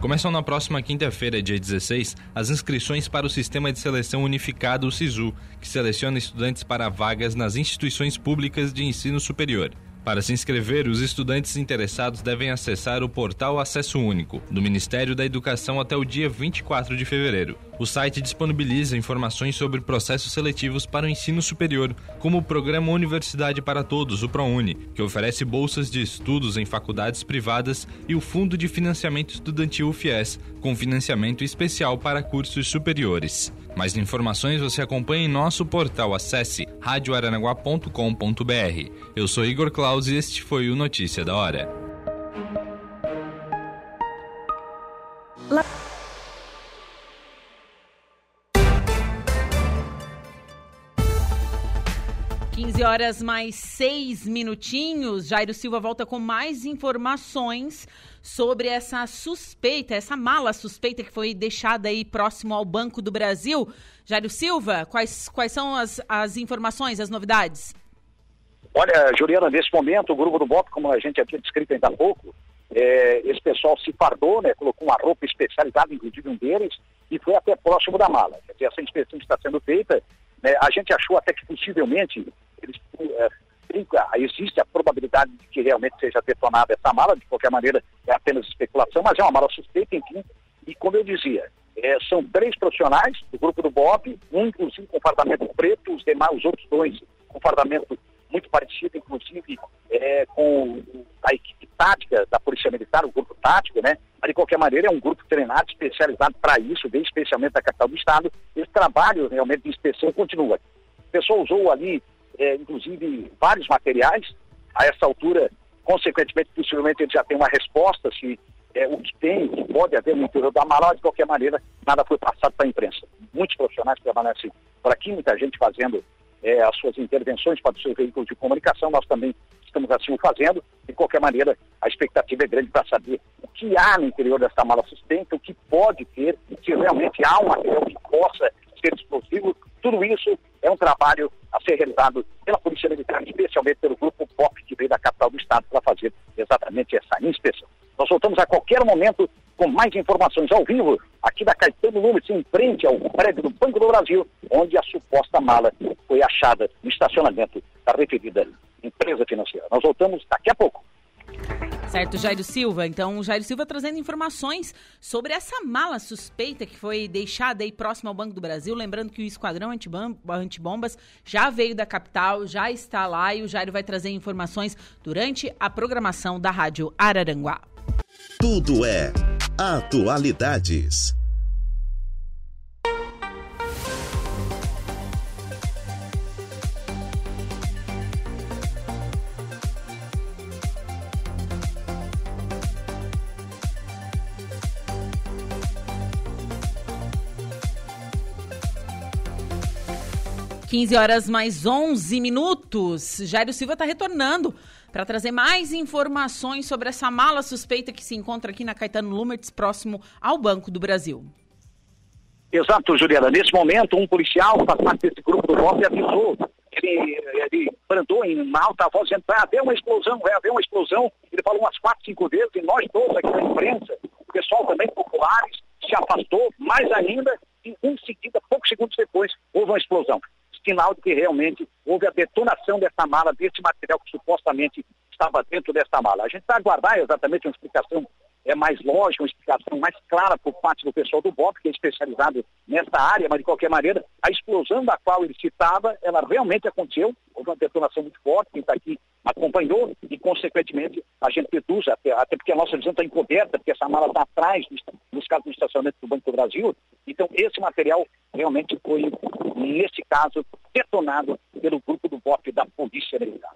Começam na próxima quinta-feira, dia 16, as inscrições para o Sistema de Seleção Unificado, o SISU, que seleciona estudantes para vagas nas instituições públicas de ensino superior. Para se inscrever, os estudantes interessados devem acessar o portal Acesso Único do Ministério da Educação até o dia 24 de fevereiro. O site disponibiliza informações sobre processos seletivos para o ensino superior, como o Programa Universidade para Todos, o ProUni, que oferece bolsas de estudos em faculdades privadas, e o Fundo de Financiamento Estudantil FIES, com financiamento especial para cursos superiores. Mais informações você acompanha em nosso portal. Acesse radioaranaguá.com.br. Eu sou Igor Claus e este foi o Notícia da Hora. Horas mais 6 minutinhos. Jairo Silva volta com mais informações sobre essa suspeita, essa mala suspeita que foi deixada aí próximo ao Banco do Brasil. Jairo Silva, quais, quais são as, as informações, as novidades? Olha, Juliana, nesse momento, o grupo do BOP, como a gente aqui descrito ainda há pouco, é, esse pessoal se fardou, né, colocou uma roupa especializada, inclusive um deles, e foi até próximo da mala. Quer dizer, essa inspeção está sendo feita, né, a gente achou até que possivelmente eles, é, existe a probabilidade de que realmente seja detonada essa mala, de qualquer maneira é apenas especulação, mas é uma mala suspeita, enfim. E como eu dizia, é, são três profissionais do grupo do BOP, um inclusive com fardamento preto, os demais, os outros dois com fardamento muito parecido, inclusive é, com a equipe tática da Polícia Militar, o grupo tático, né? Mas de qualquer maneira é um grupo treinado, especializado para isso, bem especialmente da capital do estado. Esse trabalho realmente de inspeção continua. O pessoal usou ali, é, inclusive, vários materiais. A essa altura, consequentemente, possivelmente ele já tem uma resposta se é, o que tem, o que pode haver no interior da Amaral, de qualquer maneira, nada foi passado para a imprensa. Muitos profissionais assim por aqui, muita gente fazendo é, as suas intervenções para os seus veículos de comunicação, nós também estamos assim o fazendo. De qualquer maneira, a expectativa é grande para saber o que há no interior dessa mala suspensa, o que pode ter, se realmente há um material que possa ser explosivo. Tudo isso é um trabalho a ser realizado pela Polícia Militar, especialmente pelo grupo POP, que veio da capital do estado para fazer exatamente essa inspeção. Nós voltamos a qualquer momento com mais informações ao vivo, aqui da Caetano Nunes, em frente ao prédio do Banco do Brasil, onde a suposta mala foi achada no estacionamento da referida empresa financeira. Nós voltamos daqui a pouco. Certo, Jairo Silva. Então, o Jairo Silva trazendo informações sobre essa mala suspeita que foi deixada aí próximo ao Banco do Brasil. Lembrando que o Esquadrão Antibombas já veio da capital, já está lá e o Jairo vai trazer informações durante a programação da Rádio Araranguá. Tudo é Atualidades. 15 horas mais 11 minutos. Jairo Silva está retornando para trazer mais informações sobre essa mala suspeita que se encontra aqui na Caetano Lumertz, próximo ao Banco do Brasil. Exato, Juliana. Nesse momento, um policial, faz parte desse grupo do golpe, avisou. Ele, ele brandou em alta voz, dizendo vai haver uma explosão, vai haver uma explosão. Ele falou umas quatro, cinco vezes, e nós todos aqui na imprensa, o pessoal também populares, se afastou, mais ainda, e em seguida, poucos segundos depois, houve uma explosão sinal de que realmente houve a detonação dessa mala, desse material que supostamente estava dentro dessa mala. A gente vai aguardar exatamente uma explicação é mais lógica, uma explicação mais clara por parte do pessoal do BOP, que é especializado nessa área, mas de qualquer maneira, a explosão da qual ele citava, ela realmente aconteceu, houve uma detonação muito forte, quem está aqui acompanhou, e consequentemente a gente deduz, até, até porque a nossa visão está encoberta, porque essa mala está atrás dos casos do estacionamento do Banco do Brasil, então esse material realmente foi, nesse caso, detonado pelo grupo do BOP da Polícia Militar.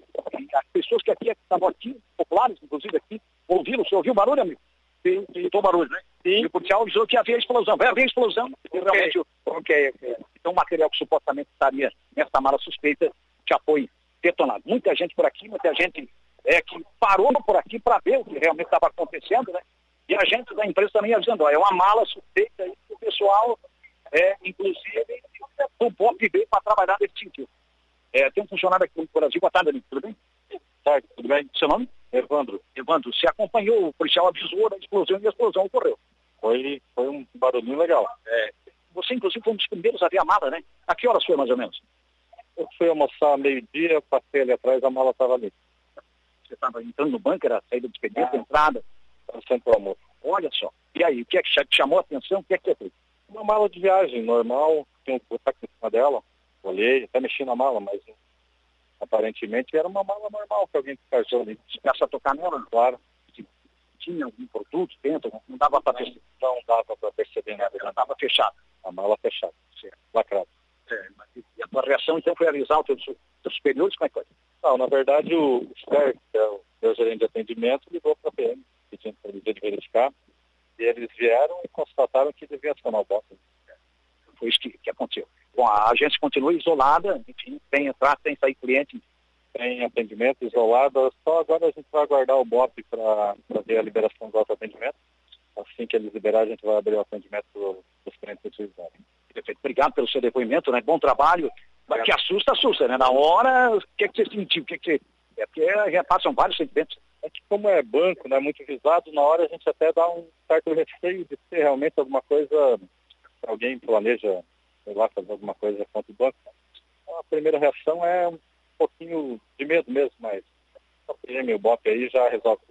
As pessoas que aqui estavam aqui, populares, inclusive aqui, ouviram, você ouviu o barulho, amigo? Sim, estou barulho, né? Sim. E o policial avisou que havia explosão. Vai haver explosão. E realmente, okay. Okay. então o material que supostamente estaria nessa mala suspeita já foi detonado. Muita gente por aqui, muita gente é, que parou por aqui para ver o que realmente estava acontecendo, né? E a gente da empresa também avisando, ó, é uma mala suspeita aí que o pessoal, é, inclusive, o BOP veio para trabalhar nesse sentido. É, tem um funcionário aqui no Brasil, boa tarde, amigo, tudo bem? Tarde, tudo bem? Seu nome? Evandro. Evandro, você acompanhou, o policial avisou da explosão e a explosão ocorreu. Foi, foi um barulhinho legal. É, você, inclusive, foi um dos primeiros a ver a mala, né? A que horas foi, mais ou menos? Eu fui almoçar meio-dia, passei ali atrás, a mala estava ali. Você estava entrando no banco, era saída de expediente, ah, entrada? Estava sempre o almoço. Olha só. E aí, o que é que chamou a atenção? O que é que é Uma mala de viagem normal, tinha um buraco em cima dela. Olhei, até mexi na mala, mas aparentemente era uma mala normal que alguém descartou ali. Começa a tocar nela? Claro. Tinha algum produto dentro? Não dava para perceber? Não dava para perceber. É, ela estava fechada. A mala fechada, certo. lacrada. A tua reação, então, foi avisar os teus, teus superiores? Como é que foi? Não, na verdade, o SPER, que é o meu gerente de atendimento, ligou para a PM, pedindo para eles verificar. E eles vieram e constataram que devia acionar o bota. Foi isso que, que aconteceu. Bom, a agência continua isolada, enfim, tem entrar, tem sair cliente. Tem atendimento isolado, só agora a gente vai aguardar o BOP para ter a liberação do atendimento. Assim que eles liberarem, a gente vai abrir o atendimento dos clientes utilizados. Perfeito. Obrigado pelo seu depoimento, né? Bom trabalho. Mas que assusta, assusta, né? Na hora, o que, é que você sentiu? O que, é que você... É porque repassam vários sentimentos. É que como é banco, né, muito visado, na hora a gente até dá um certo receio de ser realmente alguma coisa, alguém planeja sei lá, fazer alguma coisa contra o banco. Então, a primeira reação é um pouquinho de medo mesmo, mas o PM, o BOP aí já resolve.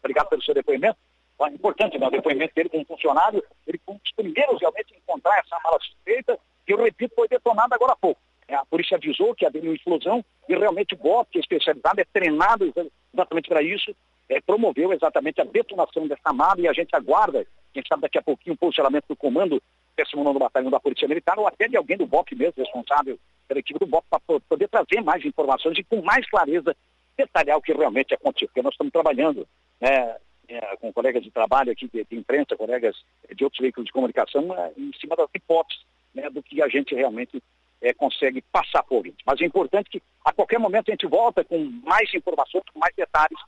obrigado pelo seu depoimento. É importante, né? o depoimento dele como funcionário, ele foi um dos primeiros realmente a encontrar essa mala suspeita, que eu repito, foi detonada agora há pouco. É, a polícia avisou que havia uma explosão e realmente o BOP, que é especializado, é treinado exatamente para isso, é, promoveu exatamente a detonação dessa mala e a gente aguarda, quem sabe daqui a pouquinho, o posicionamento do comando 19 Batalhão da Polícia Militar ou até de alguém do BOP mesmo, responsável pela equipe do BOP, para poder trazer mais informações e com mais clareza detalhar o que realmente aconteceu, porque nós estamos trabalhando né, é, com colegas de trabalho aqui de, de, imprensa, colegas de outros veículos de comunicação, é, em cima das hipóteses né, do que a gente realmente é, consegue passar por isso. Mas é importante que a qualquer momento a gente volta com mais informações, com mais detalhes,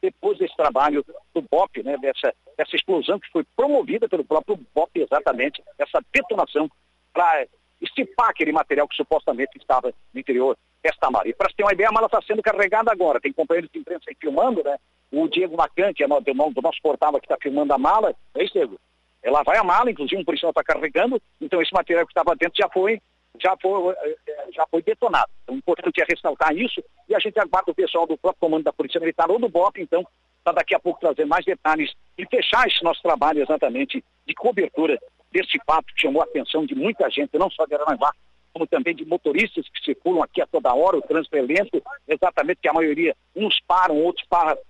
depois desse trabalho do BOP, né, dessa, dessa explosão que foi promovida pelo próprio BOP, exatamente, essa detonação para estipar aquele material que supostamente estava no interior desta mala. E para ter uma ideia, a mala está sendo carregada agora. Tem companheiros de imprensa aí filmando, né? O Diego Macan, que é do, do nosso portal que está filmando a mala, é isso, Diego? Ela vai a mala, inclusive um policial está carregando, então esse material que estava dentro já foi já foi, eh, eh, já foi detonado. Então, o importante é ressaltar isso e a gente aguarda o pessoal do próprio comando da Polícia Militar ou do BOP, então, para daqui a pouco trazer mais detalhes e fechar esse nosso trabalho exatamente de cobertura desse fato que chamou a atenção de muita gente, não só de Aranaguá, como também de motoristas que circulam aqui a toda hora, o trânsito é lento, exatamente que a maioria, uns param, outros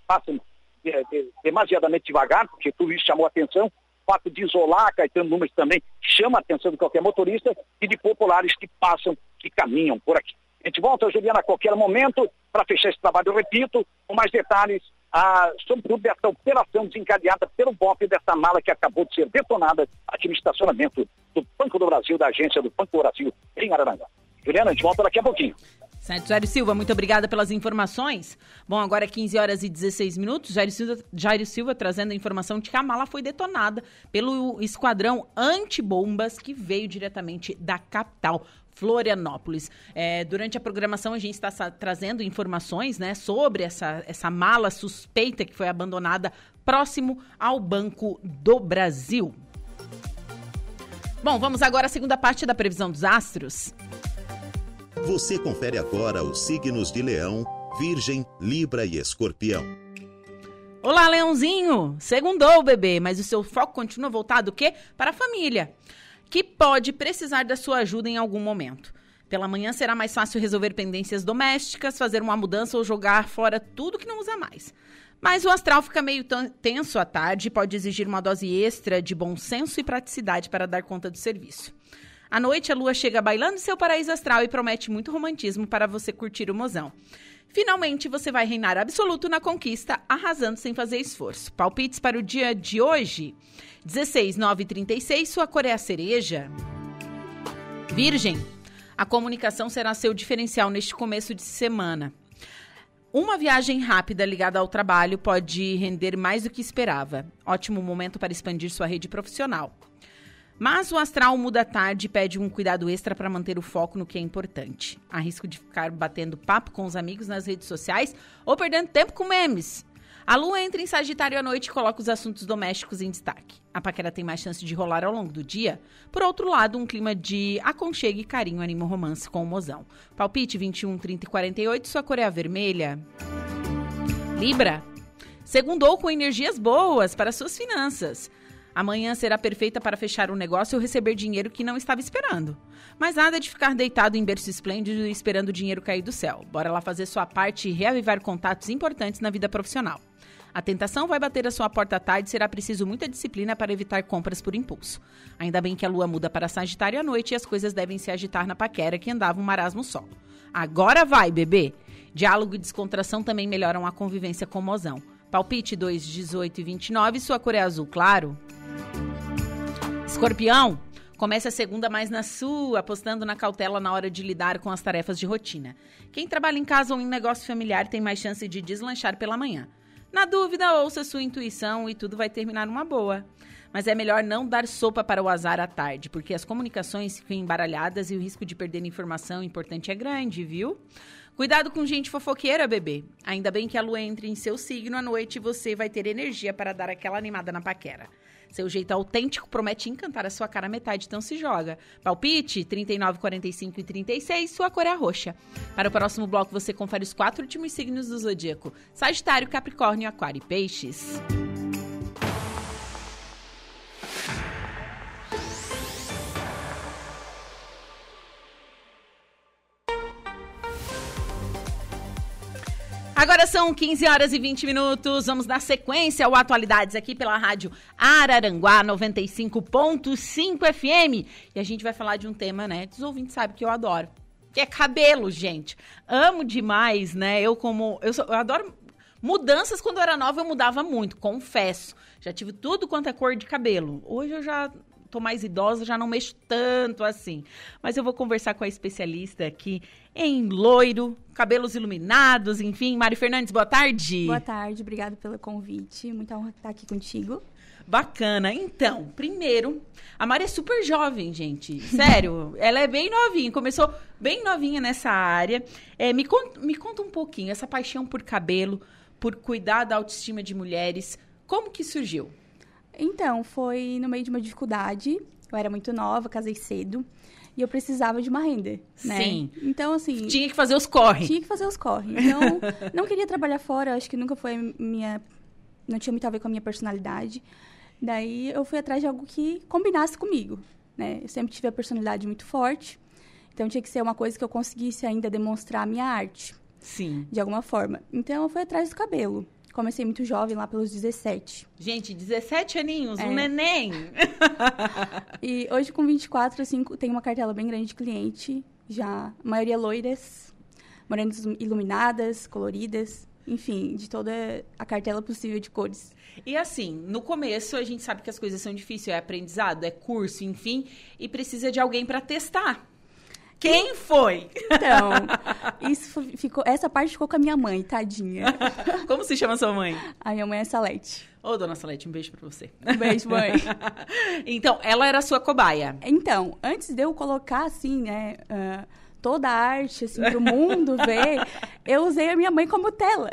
passam é, demasiadamente devagar, porque tudo isso chamou atenção, fato de isolar Caetano Nunes também chama a atenção de qualquer motorista e de populares que passam, que caminham por aqui. A gente volta, Juliana, a qualquer momento para fechar esse trabalho, eu repito, com mais detalhes ah, sobretudo dessa operação desencadeada pelo BOP dessa mala que acabou de ser detonada aqui no estacionamento do Banco do Brasil, da agência do Banco do Brasil em Araranguá. Juliana, a gente volta daqui a pouquinho. Certo, Jair Silva, muito obrigada pelas informações. Bom, agora é 15 horas e 16 minutos. Jair Silva, Jair Silva trazendo a informação de que a mala foi detonada pelo esquadrão antibombas que veio diretamente da capital. Florianópolis. É, durante a programação, a gente está trazendo informações né, sobre essa, essa mala suspeita que foi abandonada próximo ao Banco do Brasil. Bom, vamos agora à segunda parte da previsão dos astros. Você confere agora os signos de Leão, Virgem, Libra e Escorpião. Olá, Leãozinho! Segundou, bebê, mas o seu foco continua voltado o quê? Para a família, que pode precisar da sua ajuda em algum momento. Pela manhã será mais fácil resolver pendências domésticas, fazer uma mudança ou jogar fora tudo que não usa mais. Mas o astral fica meio tenso à tarde e pode exigir uma dose extra de bom senso e praticidade para dar conta do serviço. À noite, a lua chega bailando seu paraíso astral e promete muito romantismo para você curtir o mozão. Finalmente, você vai reinar absoluto na conquista, arrasando sem fazer esforço. Palpites para o dia de hoje: 16, 9 36, sua cor é a cereja. Virgem, a comunicação será seu diferencial neste começo de semana. Uma viagem rápida ligada ao trabalho pode render mais do que esperava. Ótimo momento para expandir sua rede profissional. Mas o astral muda tarde e pede um cuidado extra para manter o foco no que é importante. Há risco de ficar batendo papo com os amigos nas redes sociais ou perdendo tempo com memes. A lua entra em Sagitário à noite e coloca os assuntos domésticos em destaque. A paquera tem mais chance de rolar ao longo do dia. Por outro lado, um clima de aconchego e carinho anima o romance com o mozão. Palpite 21, 30 e 48, sua cor é a vermelha. Libra. Segundou com energias boas para suas finanças. Amanhã será perfeita para fechar um negócio ou receber dinheiro que não estava esperando. Mas nada de ficar deitado em berço esplêndido esperando o dinheiro cair do céu. Bora lá fazer sua parte e reavivar contatos importantes na vida profissional. A tentação vai bater a sua porta à tarde e será preciso muita disciplina para evitar compras por impulso. Ainda bem que a lua muda para Sagitário à noite e as coisas devem se agitar na paquera que andava um marasmo solo. Agora vai, bebê! Diálogo e descontração também melhoram a convivência com o mozão. Palpite 2, 18 e 29, sua cor é azul claro. Escorpião, comece a segunda mais na sua, apostando na cautela na hora de lidar com as tarefas de rotina. Quem trabalha em casa ou em negócio familiar tem mais chance de deslanchar pela manhã. Na dúvida, ouça sua intuição e tudo vai terminar uma boa. Mas é melhor não dar sopa para o azar à tarde, porque as comunicações ficam embaralhadas e o risco de perder informação importante é grande, viu? Cuidado com gente fofoqueira, bebê. Ainda bem que a lua entre em seu signo à noite e você vai ter energia para dar aquela animada na paquera. Seu jeito autêntico promete encantar a sua cara metade, então se joga. Palpite 39, 45 e 36, sua cor é roxa. Para o próximo bloco, você confere os quatro últimos signos do zodíaco: Sagitário, Capricórnio, Aquário e Peixes. Agora são 15 horas e 20 minutos. Vamos dar sequência ao Atualidades aqui pela rádio Araranguá 95.5 FM. E a gente vai falar de um tema, né? Os ouvintes sabem que eu adoro. Que é cabelo, gente. Amo demais, né? Eu como. Eu, sou, eu adoro mudanças. Quando eu era nova, eu mudava muito, confesso. Já tive tudo quanto é cor de cabelo. Hoje eu já tô mais idosa, já não mexo tanto assim. Mas eu vou conversar com a especialista aqui em loiro, cabelos iluminados, enfim. Mari Fernandes, boa tarde. Boa tarde, obrigado pelo convite. Muita honra estar aqui contigo. Bacana. Então, primeiro, a Mari é super jovem, gente. Sério, ela é bem novinha. Começou bem novinha nessa área. É, me, conta, me conta um pouquinho, essa paixão por cabelo, por cuidar da autoestima de mulheres, como que surgiu? Então, foi no meio de uma dificuldade. Eu era muito nova, casei cedo. E eu precisava de uma renda, né? Sim. Então, assim... Tinha que fazer os corre. Tinha que fazer os corre. Então, não queria trabalhar fora. Acho que nunca foi minha... Não tinha muito a ver com a minha personalidade. Daí, eu fui atrás de algo que combinasse comigo, né? Eu sempre tive a personalidade muito forte. Então, tinha que ser uma coisa que eu conseguisse ainda demonstrar a minha arte. Sim. De alguma forma. Então, eu fui atrás do cabelo. Comecei muito jovem, lá pelos 17. Gente, 17 aninhos, é. um neném. e hoje, com 24, assim, tenho uma cartela bem grande de cliente. Já, a maioria loiras, morenas iluminadas, coloridas. Enfim, de toda a cartela possível de cores. E assim, no começo a gente sabe que as coisas são difíceis, é aprendizado, é curso, enfim, e precisa de alguém para testar. Quem foi? Então, isso ficou, essa parte ficou com a minha mãe, tadinha. Como se chama sua mãe? A minha mãe é Salete. Ô, dona Salete, um beijo pra você. Um beijo, mãe. então, ela era sua cobaia. Então, antes de eu colocar, assim, né, uh, toda a arte, assim, pro mundo ver, eu usei a minha mãe como tela.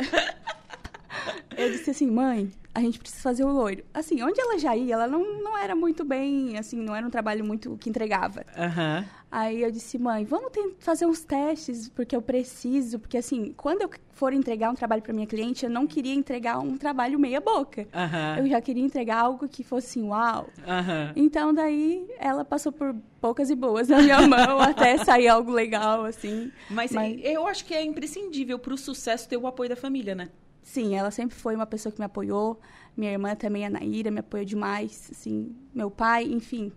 Eu disse assim, mãe, a gente precisa fazer o loiro. Assim, onde ela já ia, ela não, não era muito bem, assim, não era um trabalho muito que entregava. Uhum. Aí eu disse, mãe, vamos fazer uns testes, porque eu preciso. Porque, assim, quando eu for entregar um trabalho para minha cliente, eu não queria entregar um trabalho meia-boca. Uhum. Eu já queria entregar algo que fosse assim, uau. Uhum. Então, daí, ela passou por poucas e boas na minha mão, até sair algo legal, assim. Mas, Mas... eu acho que é imprescindível para o sucesso ter o apoio da família, né? Sim, ela sempre foi uma pessoa que me apoiou. Minha irmã também, a Naíra, me apoiou demais. Assim, meu pai, enfim,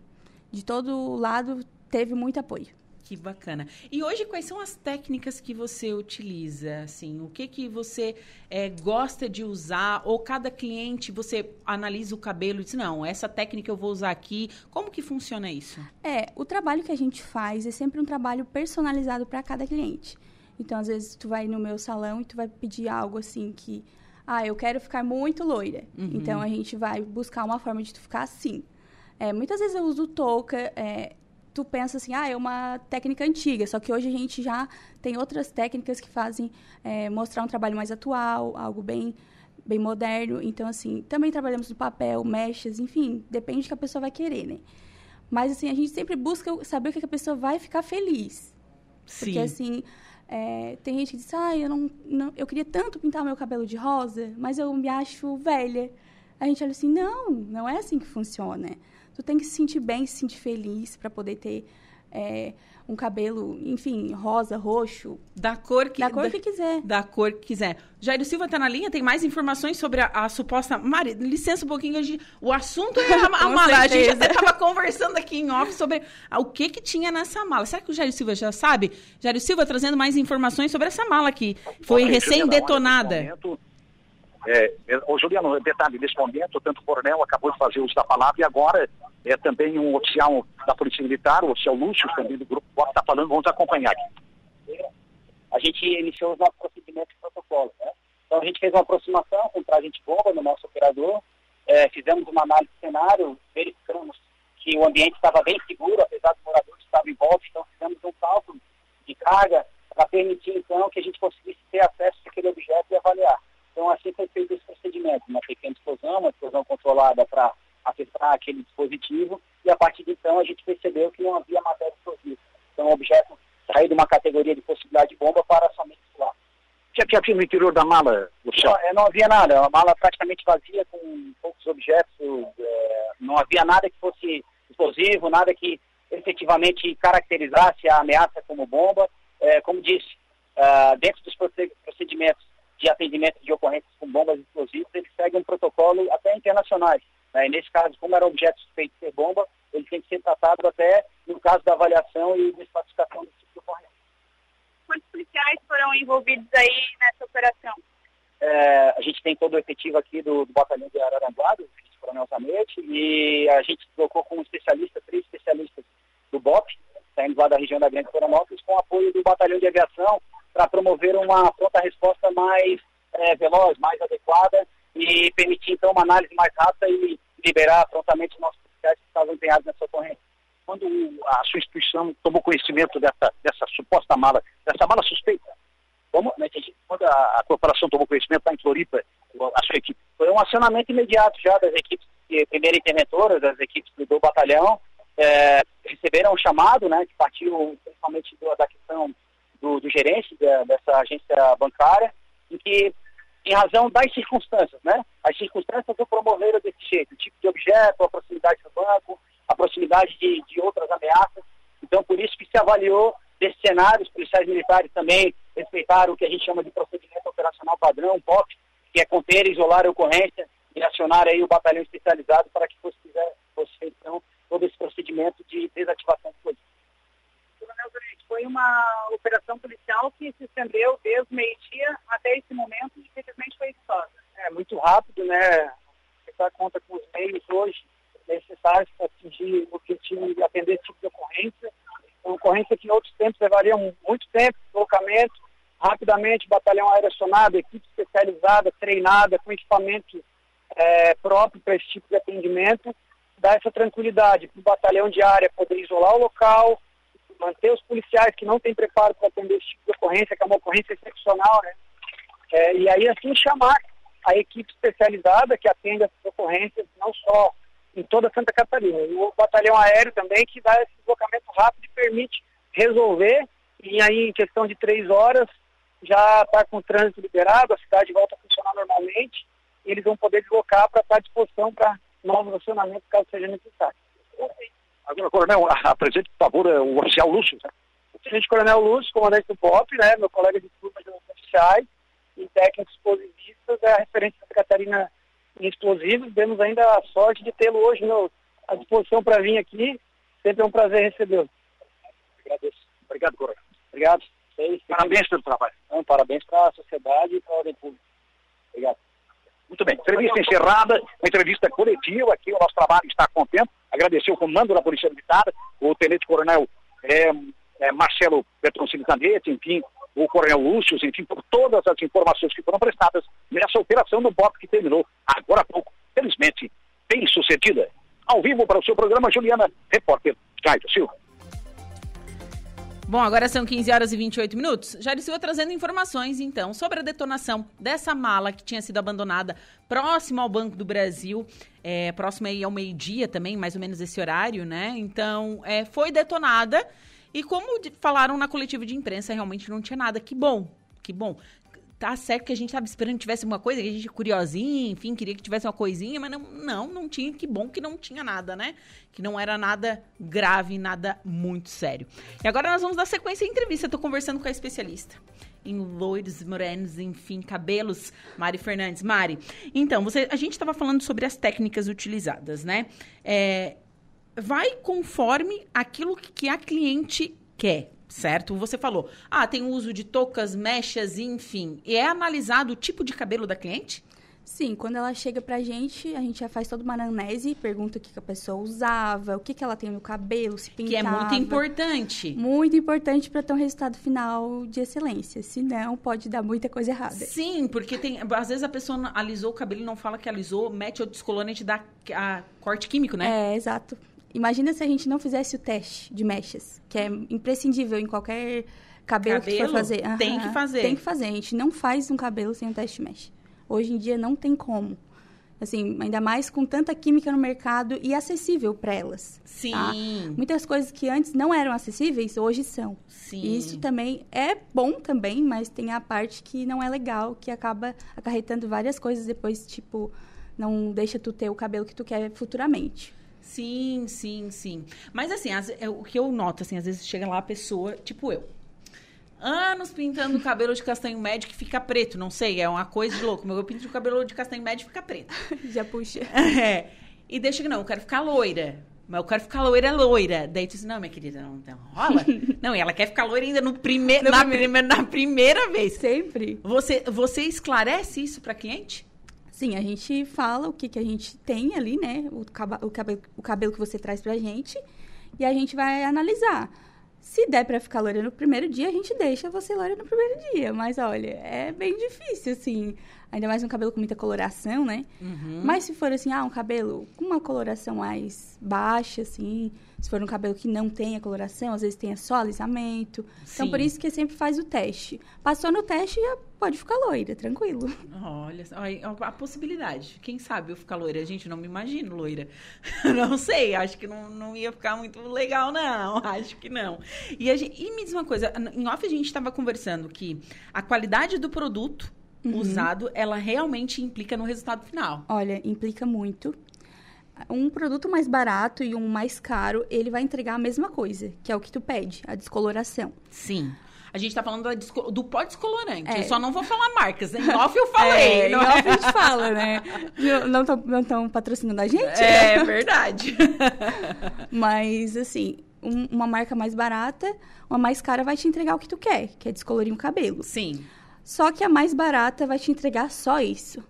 de todo lado teve muito apoio. Que bacana. E hoje, quais são as técnicas que você utiliza? Assim, o que que você é, gosta de usar? Ou cada cliente você analisa o cabelo e diz, não, essa técnica eu vou usar aqui. Como que funciona isso? É, o trabalho que a gente faz é sempre um trabalho personalizado para cada cliente. Então, às vezes, tu vai no meu salão e tu vai pedir algo assim que... Ah, eu quero ficar muito loira. Uhum. Então, a gente vai buscar uma forma de tu ficar assim. É, muitas vezes eu uso touca. É, tu pensa assim, ah, é uma técnica antiga. Só que hoje a gente já tem outras técnicas que fazem é, mostrar um trabalho mais atual, algo bem bem moderno. Então, assim, também trabalhamos no papel, mechas, enfim, depende do que a pessoa vai querer, né? Mas, assim, a gente sempre busca saber o que a pessoa vai ficar feliz. Sim. Porque, assim, é, tem gente que diz, ah, eu, não, não, eu queria tanto pintar meu cabelo de rosa, mas eu me acho velha. A gente olha assim, não, não é assim que funciona. Tu tem que se sentir bem, se sentir feliz para poder ter é, um cabelo, enfim, rosa, roxo. Da cor que, da cor da, que quiser. Da cor que quiser. Jairo Silva está na linha, tem mais informações sobre a, a suposta. Mari, licença um pouquinho, gente, o assunto é a, a mala. A gente até estava conversando aqui em off sobre a, o que, que tinha nessa mala. Será que o Jairo Silva já sabe? Jairo Silva trazendo mais informações sobre essa mala que foi recém-detonada. É, é, ô Juliano, detalhe, nesse momento, tanto o coronel acabou de fazer uso da palavra e agora é também um oficial da Polícia Militar, o oficial Lúcio, também do grupo que está falando, vamos acompanhar aqui. A gente iniciou os nossos procedimentos de protocolo, né? Então a gente fez uma aproximação com traje de bomba no nosso operador, é, fizemos uma análise de cenário, verificamos que o ambiente estava bem seguro, apesar dos moradores estavam em volta, então fizemos um cálculo de carga para permitir então que a gente conseguisse ter acesso àquele objeto e avaliar. Então, assim foi feito esse procedimento, uma pequena explosão, uma explosão controlada para acessar aquele dispositivo e a partir de então a gente percebeu que não havia matéria explosiva. Então o objeto saiu de uma categoria de possibilidade de bomba para somente lá. O que havia no interior da mala, Luciano? Não, é, não havia nada, uma mala praticamente vazia, com poucos objetos, é, não havia nada que fosse explosivo, nada que efetivamente caracterizasse a ameaça como bomba. É, como disse, uh, dentro dos procedimentos de atendimento de ocorrências com bombas explosivas, ele segue um protocolo até internacionais. Né? Nesse caso, como era objeto suspeito de ser bomba, ele tem que ser tratado até no caso da avaliação e desclassificação do tipo de ocorrência. Quantos policiais foram envolvidos aí nessa operação? É, a gente tem todo o efetivo aqui do, do batalhão de Araranguá, do Coronel Zamete, e a gente colocou como especialista, três especialistas do BOP, saindo lá da região da Grande Florianópolis, com apoio do batalhão de aviação, para promover uma pronta resposta mais é, veloz, mais adequada e permitir, então, uma análise mais rápida e liberar prontamente os nossos policiais que estavam empenhados nessa ocorrência. Quando a sua instituição tomou conhecimento dessa, dessa suposta mala, dessa mala suspeita, como, né, quando a, a, corporação tomou conhecimento lá em Floripa, a sua equipe? Foi um acionamento imediato já das equipes de primeira interventora, das equipes do batalhão, é, receberam um chamado, né, que partiu principalmente do, da questão do, do gerente da, dessa agência bancária, em que, em razão das circunstâncias, né, as circunstâncias o promoveram desse jeito, o tipo de objeto, a proximidade do banco, a proximidade de, de outras ameaças. Então, por isso que se avaliou desse cenário, os policiais militares também respeitaram o que a gente chama de procedimento operacional padrão, POP, que é conter isolar a ocorrência e acionar aí o batalhão especializado para que fosse, fosse feito, então, todo esse procedimento de desativação do polícia. Coronel Durante, foi uma operação policial que se estendeu desde o meio-dia até esse momento e infelizmente foi exitosa. É muito rápido, né? Você conta com os meios hoje necessários para atingir o objetivo de atender esse tipo de ocorrência. Uma ocorrência que em outros tempos levaria muito tempo, deslocamento, rapidamente, batalhão aeroacionado, equipe especializada, treinada, com equipamento é, próprio para esse tipo de atendimento, dá essa tranquilidade para o batalhão de área poder isolar o local, manter os policiais que não têm preparo para atender esse tipo de ocorrência, que é uma ocorrência excepcional, né? É, e aí, assim, chamar a equipe especializada que atende essas ocorrências, não só em toda Santa Catarina, e o batalhão aéreo também, que dá esse deslocamento rápido e permite resolver, e aí, em questão de três horas, já está com o trânsito liberado, a cidade volta a funcionar normalmente, e eles vão poder deslocar para estar à disposição para novos acionamentos, caso seja necessário. Agora, Coronel, apresente, por favor, o oficial Lúcio. Né? O Tenente Coronel Lúcio, comandante do POP, né, meu colega de turma de oficiais e técnicos explosivistas, é a referência da Catarina em explosivos. Demos ainda a sorte de tê-lo hoje meu, à disposição para vir aqui. Sempre é um prazer recebê-lo. Agradeço. Obrigado, Coronel. Obrigado. Parabéns pelo trabalho. Não, parabéns para a sociedade e para a ordem pública. Obrigado. Muito bem, entrevista encerrada, uma entrevista coletiva aqui, o nosso trabalho está com tempo. Agradecer o comando da Polícia Militar, o Tenente Coronel é, é, Marcelo Bertoncini Candete, enfim, o Coronel Lúcio, enfim, por todas as informações que foram prestadas nessa operação do BOP que terminou agora há pouco, felizmente, bem sucedida. Ao vivo para o seu programa, Juliana, repórter Caio Silva. Bom, agora são 15 horas e 28 minutos. Já Silva trazendo informações, então, sobre a detonação dessa mala que tinha sido abandonada próximo ao Banco do Brasil, é, próximo aí ao meio-dia também, mais ou menos esse horário, né? Então, é, foi detonada e como falaram na coletiva de imprensa, realmente não tinha nada. Que bom, que bom tá certo que a gente estava esperando que tivesse uma coisa, que a gente curiosinha, enfim, queria que tivesse uma coisinha, mas não, não, não tinha. Que bom que não tinha nada, né? Que não era nada grave, nada muito sério. E agora nós vamos dar sequência à entrevista. Eu tô conversando com a especialista em loiros, morenos, enfim, cabelos, Mari Fernandes. Mari, então, você, a gente estava falando sobre as técnicas utilizadas, né? É, vai conforme aquilo que a cliente quer certo? Você falou, ah, tem o uso de toucas, mechas, enfim. E é analisado o tipo de cabelo da cliente? Sim, quando ela chega pra gente, a gente já faz toda uma anamnese, pergunta o que, que a pessoa usava, o que, que ela tem no cabelo, se pintava. Que é muito importante. Muito importante para ter um resultado final de excelência. Senão, pode dar muita coisa errada. Sim, porque tem, às vezes a pessoa alisou o cabelo e não fala que alisou, mete o descolorante da a corte químico, né? É, exato. Imagina se a gente não fizesse o teste de mechas, que é imprescindível em qualquer cabelo, cabelo que for fazer. Uhum. Tem que fazer. Tem que fazer. A gente não faz um cabelo sem um teste de mecha. Hoje em dia não tem como. Assim, ainda mais com tanta química no mercado e acessível para elas. Sim. Tá? Muitas coisas que antes não eram acessíveis, hoje são. Sim. E isso também é bom também, mas tem a parte que não é legal, que acaba acarretando várias coisas depois, tipo, não deixa tu ter o cabelo que tu quer futuramente. Sim, sim, sim. Mas assim, as- é, o que eu noto, assim, às vezes chega lá a pessoa, tipo eu. Anos pintando o cabelo de castanho médio que fica preto, não sei, é uma coisa de louco. Meu, eu pinto o cabelo de castanho médio e fica preto. Já puxa. É. E deixa que não, eu quero ficar loira. Mas eu quero ficar loira, loira. Daí tu diz, não, minha querida, não, não rola. não, e ela quer ficar loira ainda no prime No na, primeira, na primeira vez. Sempre. Você, você esclarece isso pra cliente? Sim, a gente fala o que, que a gente tem ali, né? O, caba- o, cabelo, o cabelo que você traz pra gente. E a gente vai analisar. Se der pra ficar loira no primeiro dia, a gente deixa você loira no primeiro dia. Mas olha, é bem difícil, assim. Ainda mais um cabelo com muita coloração, né? Uhum. Mas se for assim, ah, um cabelo com uma coloração mais baixa, assim. Se for um cabelo que não tenha coloração, às vezes tenha só alisamento. Então, Sim. por isso que sempre faz o teste. Passou no teste, já pode ficar loira, tranquilo. Olha, a possibilidade. Quem sabe eu ficar loira? Gente, não me imagino loira. não sei, acho que não, não ia ficar muito legal, não. Acho que não. E, gente- e me diz uma coisa, em off a gente estava conversando que a qualidade do produto Uhum. usado, ela realmente implica no resultado final. Olha, implica muito. Um produto mais barato e um mais caro, ele vai entregar a mesma coisa, que é o que tu pede, a descoloração. Sim. A gente tá falando do pó descolorante. É. Eu só não vou falar marcas. Em off eu falei. É, não em é? off a gente fala, né? Não estão patrocinando a gente? É verdade. Mas, assim, um- uma marca mais barata, uma mais cara vai te entregar o que tu quer, que é descolorir o cabelo. Sim. Só que a mais barata vai te entregar só isso.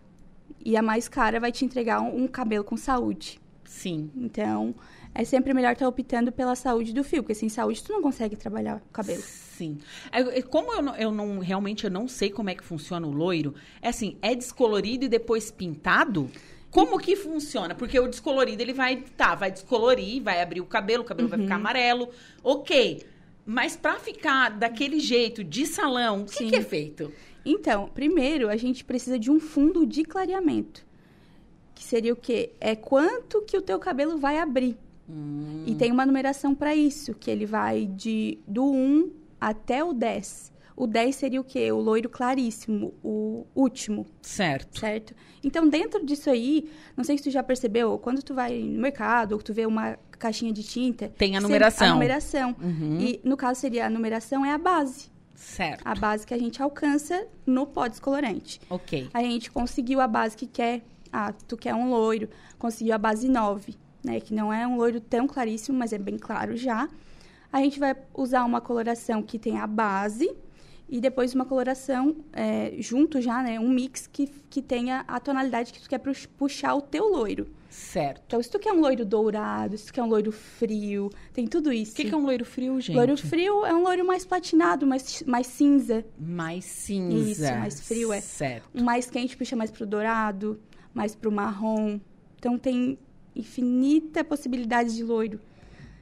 E a mais cara vai te entregar um, um cabelo com saúde. Sim. Então, é sempre melhor estar optando pela saúde do fio, porque sem saúde tu não consegue trabalhar o cabelo. Sim. É, Como eu não, eu não- realmente eu não sei como é que funciona o loiro, é assim, é descolorido e depois pintado? Como que funciona? Porque o descolorido, ele vai, tá, vai descolorir, vai abrir o cabelo, o cabelo vai Uhum. ficar amarelo. Ok. Mas pra ficar daquele jeito, de salão, o que, que é feito? Então, primeiro, a gente precisa de um fundo de clareamento. Que seria o quê? É quanto que o teu cabelo vai abrir. E tem uma numeração para isso, que ele vai de do 1 até o 10. O 10 seria o quê? O loiro claríssimo, o último, Certo. certo? Então, dentro disso aí, não sei se tu já percebeu, quando tu vai no mercado ou tu vê uma caixinha de tinta... Tem a numeração. A numeração. Uhum. E, no caso, seria a numeração é a base. Certo. A base que a gente alcança no pó descolorante. Ok. A gente conseguiu a base que quer. Ah, tu quer um loiro. Conseguiu a base 9, né? Que não é um loiro tão claríssimo, mas é bem claro já. A gente vai usar uma coloração que tem a base e depois uma coloração é, junto já, né? Um mix que, que tenha a tonalidade que tu quer pux- puxar o teu loiro. Certo. Então, se tu quer um loiro dourado, se tu quer um loiro frio, tem tudo isso. O que, que é um loiro frio, gente? Loiro frio é um loiro mais platinado, mais, mais cinza. Mais cinza. Isso, mais frio, é. Certo. Um mais quente puxa mais pro dourado, mais pro marrom. Então tem infinita possibilidade de loiro.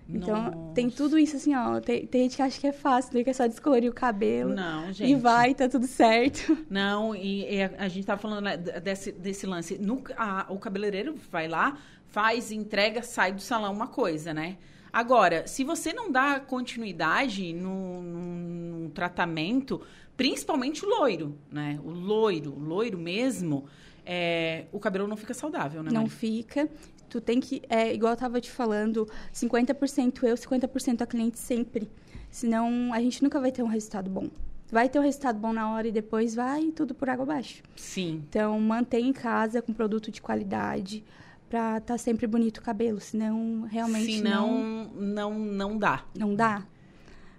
Então Nossa. tem tudo isso assim, ó. Tem, tem gente que acha que é fácil, né? Que é só descolorir o cabelo. Não, gente. E vai, tá tudo certo. Não, e, e a, a gente tava falando né, desse, desse lance. No, a- o cabeleireiro vai lá, faz, entrega, sai do salão uma coisa, né? Agora, se você não dá continuidade no tratamento, principalmente o loiro, né? O loiro, o loiro mesmo, é, o cabelo não fica saudável, né? Não Mari? fica. Tu tem que, é, igual eu tava te falando, 50% eu, 50% a cliente sempre. Senão a gente nunca vai ter um resultado bom. Vai ter um resultado bom na hora e depois vai tudo por água abaixo. Sim. Então, mantém em casa com produto de qualidade pra estar sempre bonito o cabelo, senão realmente Se não, não, não, não dá. não dá.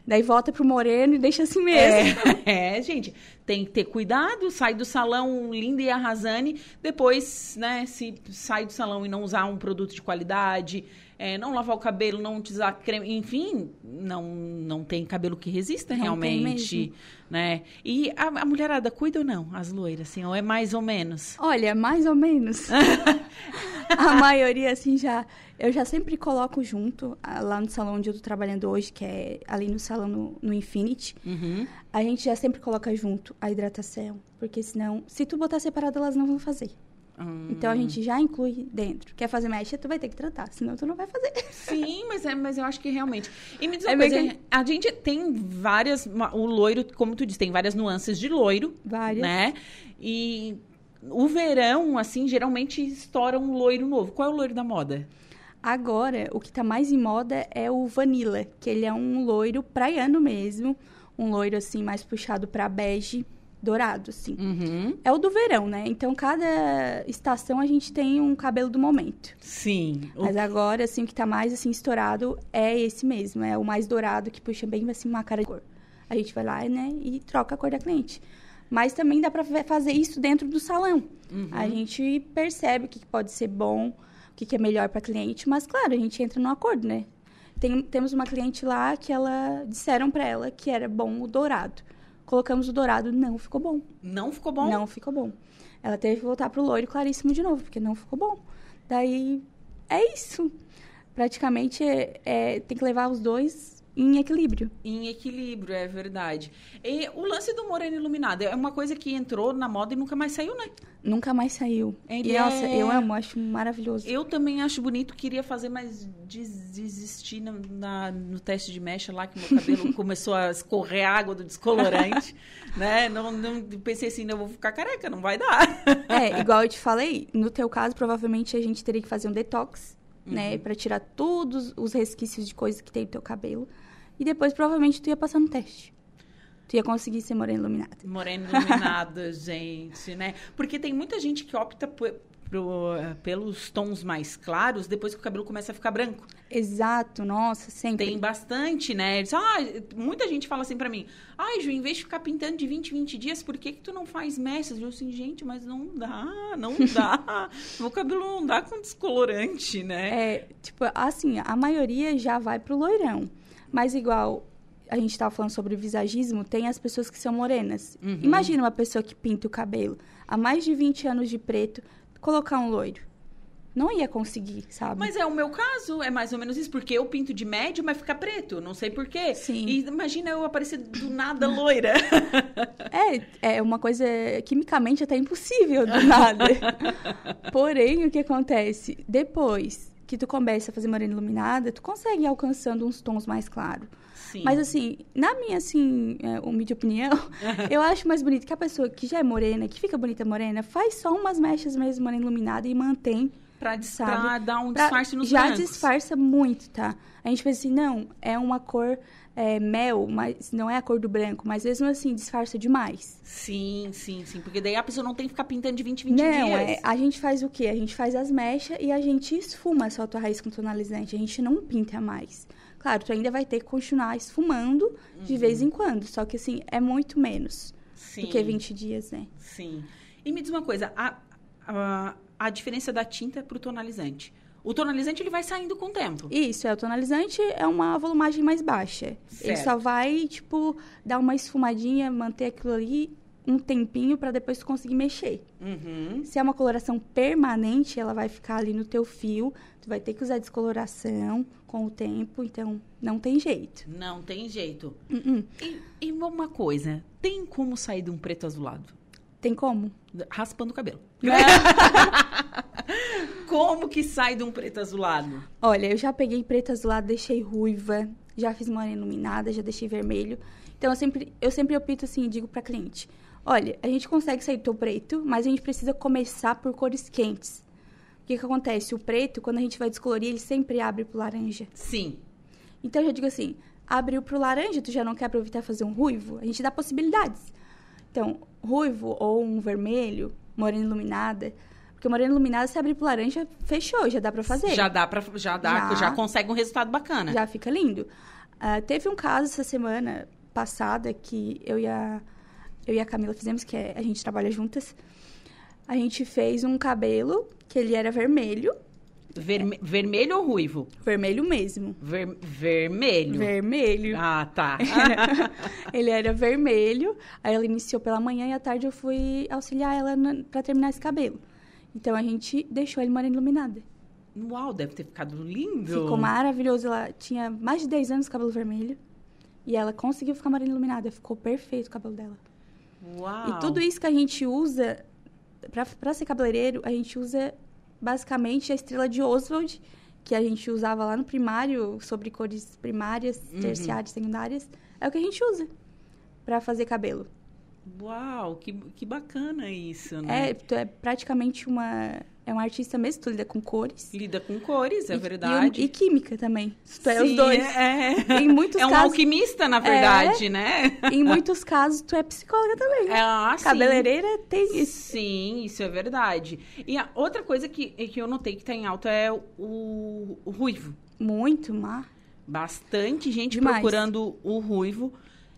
Daí volta pro moreno e deixa assim mesmo. É, é, gente, tem que ter cuidado, sai do salão linda e arrasane, depois, né, se sai do salão e não usar um produto de qualidade, é, não lavar o cabelo, não utilizar creme, enfim, não, não tem cabelo que resista Não realmente, né? E a, a mulherada cuida ou não, as loiras, assim, ou é mais ou menos? Olha, mais ou menos. a maioria, assim, já. Eu já sempre coloco junto, lá no salão onde eu tô trabalhando hoje, que é ali no salão no, no Infinity. Uhum. A gente já sempre coloca junto a hidratação. Porque senão, se tu botar separado, elas não vão fazer. Hum. Então a gente já inclui dentro. Quer fazer mecha, tu vai ter que tratar, senão tu não vai fazer. Sim, mas, é, mas eu acho que realmente. E me diz uma É coisa, que- a gente tem várias. O loiro, como tu disse, tem várias nuances de loiro. Várias. Né? E o verão, assim, geralmente estoura um loiro novo. Qual é o loiro da moda? Agora, o que tá mais em moda é o Vanilla, que ele é um loiro praiano mesmo. Um loiro, assim, mais puxado pra bege, dourado, assim. Uhum. É o do verão, né? Então, cada estação a gente tem um cabelo do momento. Sim. Mas agora, assim, o que tá mais, assim, estourado é esse mesmo. É o mais dourado, que puxa bem, assim, uma cara de cor. A gente vai lá, né, e troca a cor da cliente. Mas também dá pra fa- fazer isso dentro do salão. Uhum. A gente percebe o que pode ser bom, o que é melhor para cliente, mas claro, a gente entra no acordo, né? Tem- temos uma cliente lá que ela disseram para ela que era bom o dourado. Colocamos o dourado, não ficou bom. Não ficou bom? Não ficou bom. Ela teve que voltar pro loiro claríssimo de novo, porque não ficou bom. Daí é isso. Praticamente é- é, tem que levar os dois em equilíbrio. Em equilíbrio, é verdade. E o lance do moreno iluminado é uma coisa que entrou na moda e nunca mais saiu, né? Nunca mais saiu. Ele e, nossa, é- eu amo, acho maravilhoso. Eu também acho bonito, queria fazer, mas des- desisti na, na- no teste de mecha lá, que meu cabelo começou a escorrer água do descolorante, né? Não, não, pensei assim, não, eu vou ficar careca, não vai dar. É, igual eu te falei, no teu caso, provavelmente a gente teria que fazer um detox, né? Pra tirar todos os resquícios de coisas que tem no teu cabelo. E depois, provavelmente, tu ia passar no teste. Tu ia conseguir ser morena iluminada. Moreno iluminado, gente, né? Porque tem muita gente que opta por- pro- pelos tons mais claros depois que o cabelo começa a ficar branco. Exato, nossa, sempre. Tem bastante, né? Eles, ah, muita gente fala assim pra mim, ai, Ju, em vez de ficar pintando de 20 em 20 dias, por que que tu não faz mechas? Eu assim, gente, mas não dá, não dá. Meu cabelo não dá com descolorante, né? É, tipo, assim, a maioria já vai pro loirão. Mas igual a gente tava falando sobre visagismo, tem as pessoas que são morenas. Uhum. Imagina uma pessoa que pinta o cabelo há mais de 20 anos de preto, colocar um loiro. Não ia conseguir, sabe? Mas é o meu caso, é mais ou menos isso, porque eu pinto de médio, mas fica preto, não sei por quê. Sim. E imagina eu aparecer do nada loira. É, é uma coisa quimicamente até impossível do nada. Porém, o que acontece? Depois que tu começa a fazer morena iluminada, tu consegue ir alcançando uns tons mais claros. Sim. Mas assim, na minha, assim, é, humilde opinião, eu acho mais bonito que a pessoa que já é morena, que fica bonita morena, faz só umas mechas mesmo morena iluminada e mantém, pra, pra dar um Pra- disfarce nos Já brancos. disfarça muito, tá? A gente pensa assim, não, é uma cor é, mel, mas não é a cor do branco, mas mesmo assim disfarça demais. Sim, sim, sim. Porque daí a pessoa não tem que ficar pintando de 20 em 20 Não, dias. é, a gente faz o quê? A gente faz as mechas e a gente esfuma só a tua raiz com tonalizante. A gente não pinta mais. Claro, tu ainda vai ter que continuar esfumando de vez em quando. Só que, assim, é muito menos Uhum. Sim. do que 20 dias, né? Sim. E me diz uma coisa, a, a, a diferença da tinta pro tonalizante. O tonalizante, ele vai saindo com o tempo. Isso, é, o tonalizante é uma volumagem mais baixa. Ele Certo. só vai, tipo, dar uma esfumadinha, manter aquilo ali um tempinho para depois tu conseguir mexer. Uhum. Se é uma coloração permanente, ela vai ficar ali no teu fio. Tu vai ter que usar descoloração com o tempo, então não tem jeito. Não tem jeito. Uh-uh. E, e uma coisa, tem como sair de um preto azulado? Tem como? Raspando o cabelo. como que sai de um preto azulado? Olha, eu já peguei preto azulado, deixei ruiva, já fiz morena iluminada, já deixei vermelho. Então eu sempre, eu sempre opto assim, digo para cliente: olha, a gente consegue sair do teu preto, mas a gente precisa começar por cores quentes. O que, que acontece? O preto, quando a gente vai descolorir, ele sempre abre pro laranja. Sim. Então eu já digo assim: abriu pro laranja, tu já não quer aproveitar e fazer um ruivo? A gente dá possibilidades. Então, ruivo ou um vermelho, morena iluminada. Porque morena iluminada, se abrir pro laranja, fechou, já dá pra fazer. Já dá para já dá, já. Já. consegue um resultado bacana. Já fica lindo. Ah, teve um caso essa semana passada que eu e a, eu e a Camila fizemos, que é- a gente trabalha juntas. A gente fez um cabelo que ele era vermelho, Verme- vermelho ou ruivo? vermelho mesmo. Ver- vermelho. Vermelho. Ah, tá. ele era vermelho. Aí ela iniciou pela manhã e à tarde eu fui auxiliar ela na, pra terminar esse cabelo. Então a gente deixou ele morena iluminada. Uau, deve ter ficado lindo. Ficou maravilhoso. Ela tinha mais de 10 anos cabelo vermelho. E ela conseguiu ficar morena iluminada. Ficou perfeito o cabelo dela. Uau. E tudo isso que a gente usa para ser cabeleireiro, a gente usa basicamente a estrela de Oswald, que a gente usava lá no primário, sobre cores primárias, Uhum. terciárias, secundárias. É o que a gente usa para fazer cabelo. Uau, que, que bacana isso, né? É, é praticamente uma é uma artista mesmo, tu lida com cores. Lida com cores, é E- verdade. E, e química também. Tu é os Sim, dois. É, Em muitos é um casos, alquimista, na verdade, né? em muitos casos, tu é psicóloga também. Ah, sim. Cabeleireira tem isso. Sim, isso é verdade. E a outra coisa que, que eu notei que tá em alta é o, o ruivo. Muito, má. Bastante gente Demais. procurando o ruivo.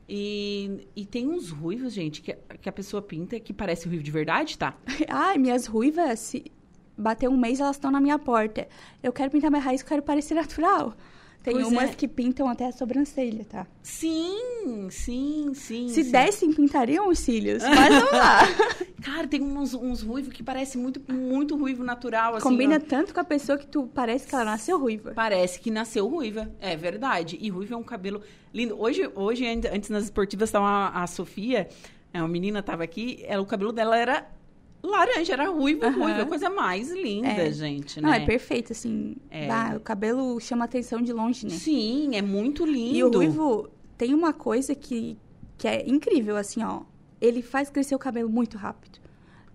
E, e tem uns ruivos, gente, que, que a pessoa pinta que parece ruivo de verdade, tá? Ai, minhas ruivas, se bater um mês, elas estão na minha porta. Eu quero pintar minha raiz, quero parecer natural. Tem Pois umas é. que pintam até a sobrancelha, tá? Sim, sim, sim. Se sim. dessem, pintariam os cílios. Mas vamos lá. Cara, tem uns, uns ruivos que parece muito, muito ruivo natural, assim. Combina ó. tanto com a pessoa que tu parece que ela nasceu ruiva. Parece que nasceu ruiva, é verdade. E ruiva é um cabelo lindo. Hoje, hoje antes nas esportivas, estava a, a Sofia, é, uma menina estava aqui, ela, o cabelo dela era laranja, era ruivo, Aham. ruivo. É a coisa mais linda, É. gente, Não, né? é perfeito, assim. É. Dá, o cabelo chama atenção de longe, né? Sim, é muito lindo. E o ruivo tem uma coisa que, que é incrível, assim, ó. Ele faz crescer o cabelo muito rápido.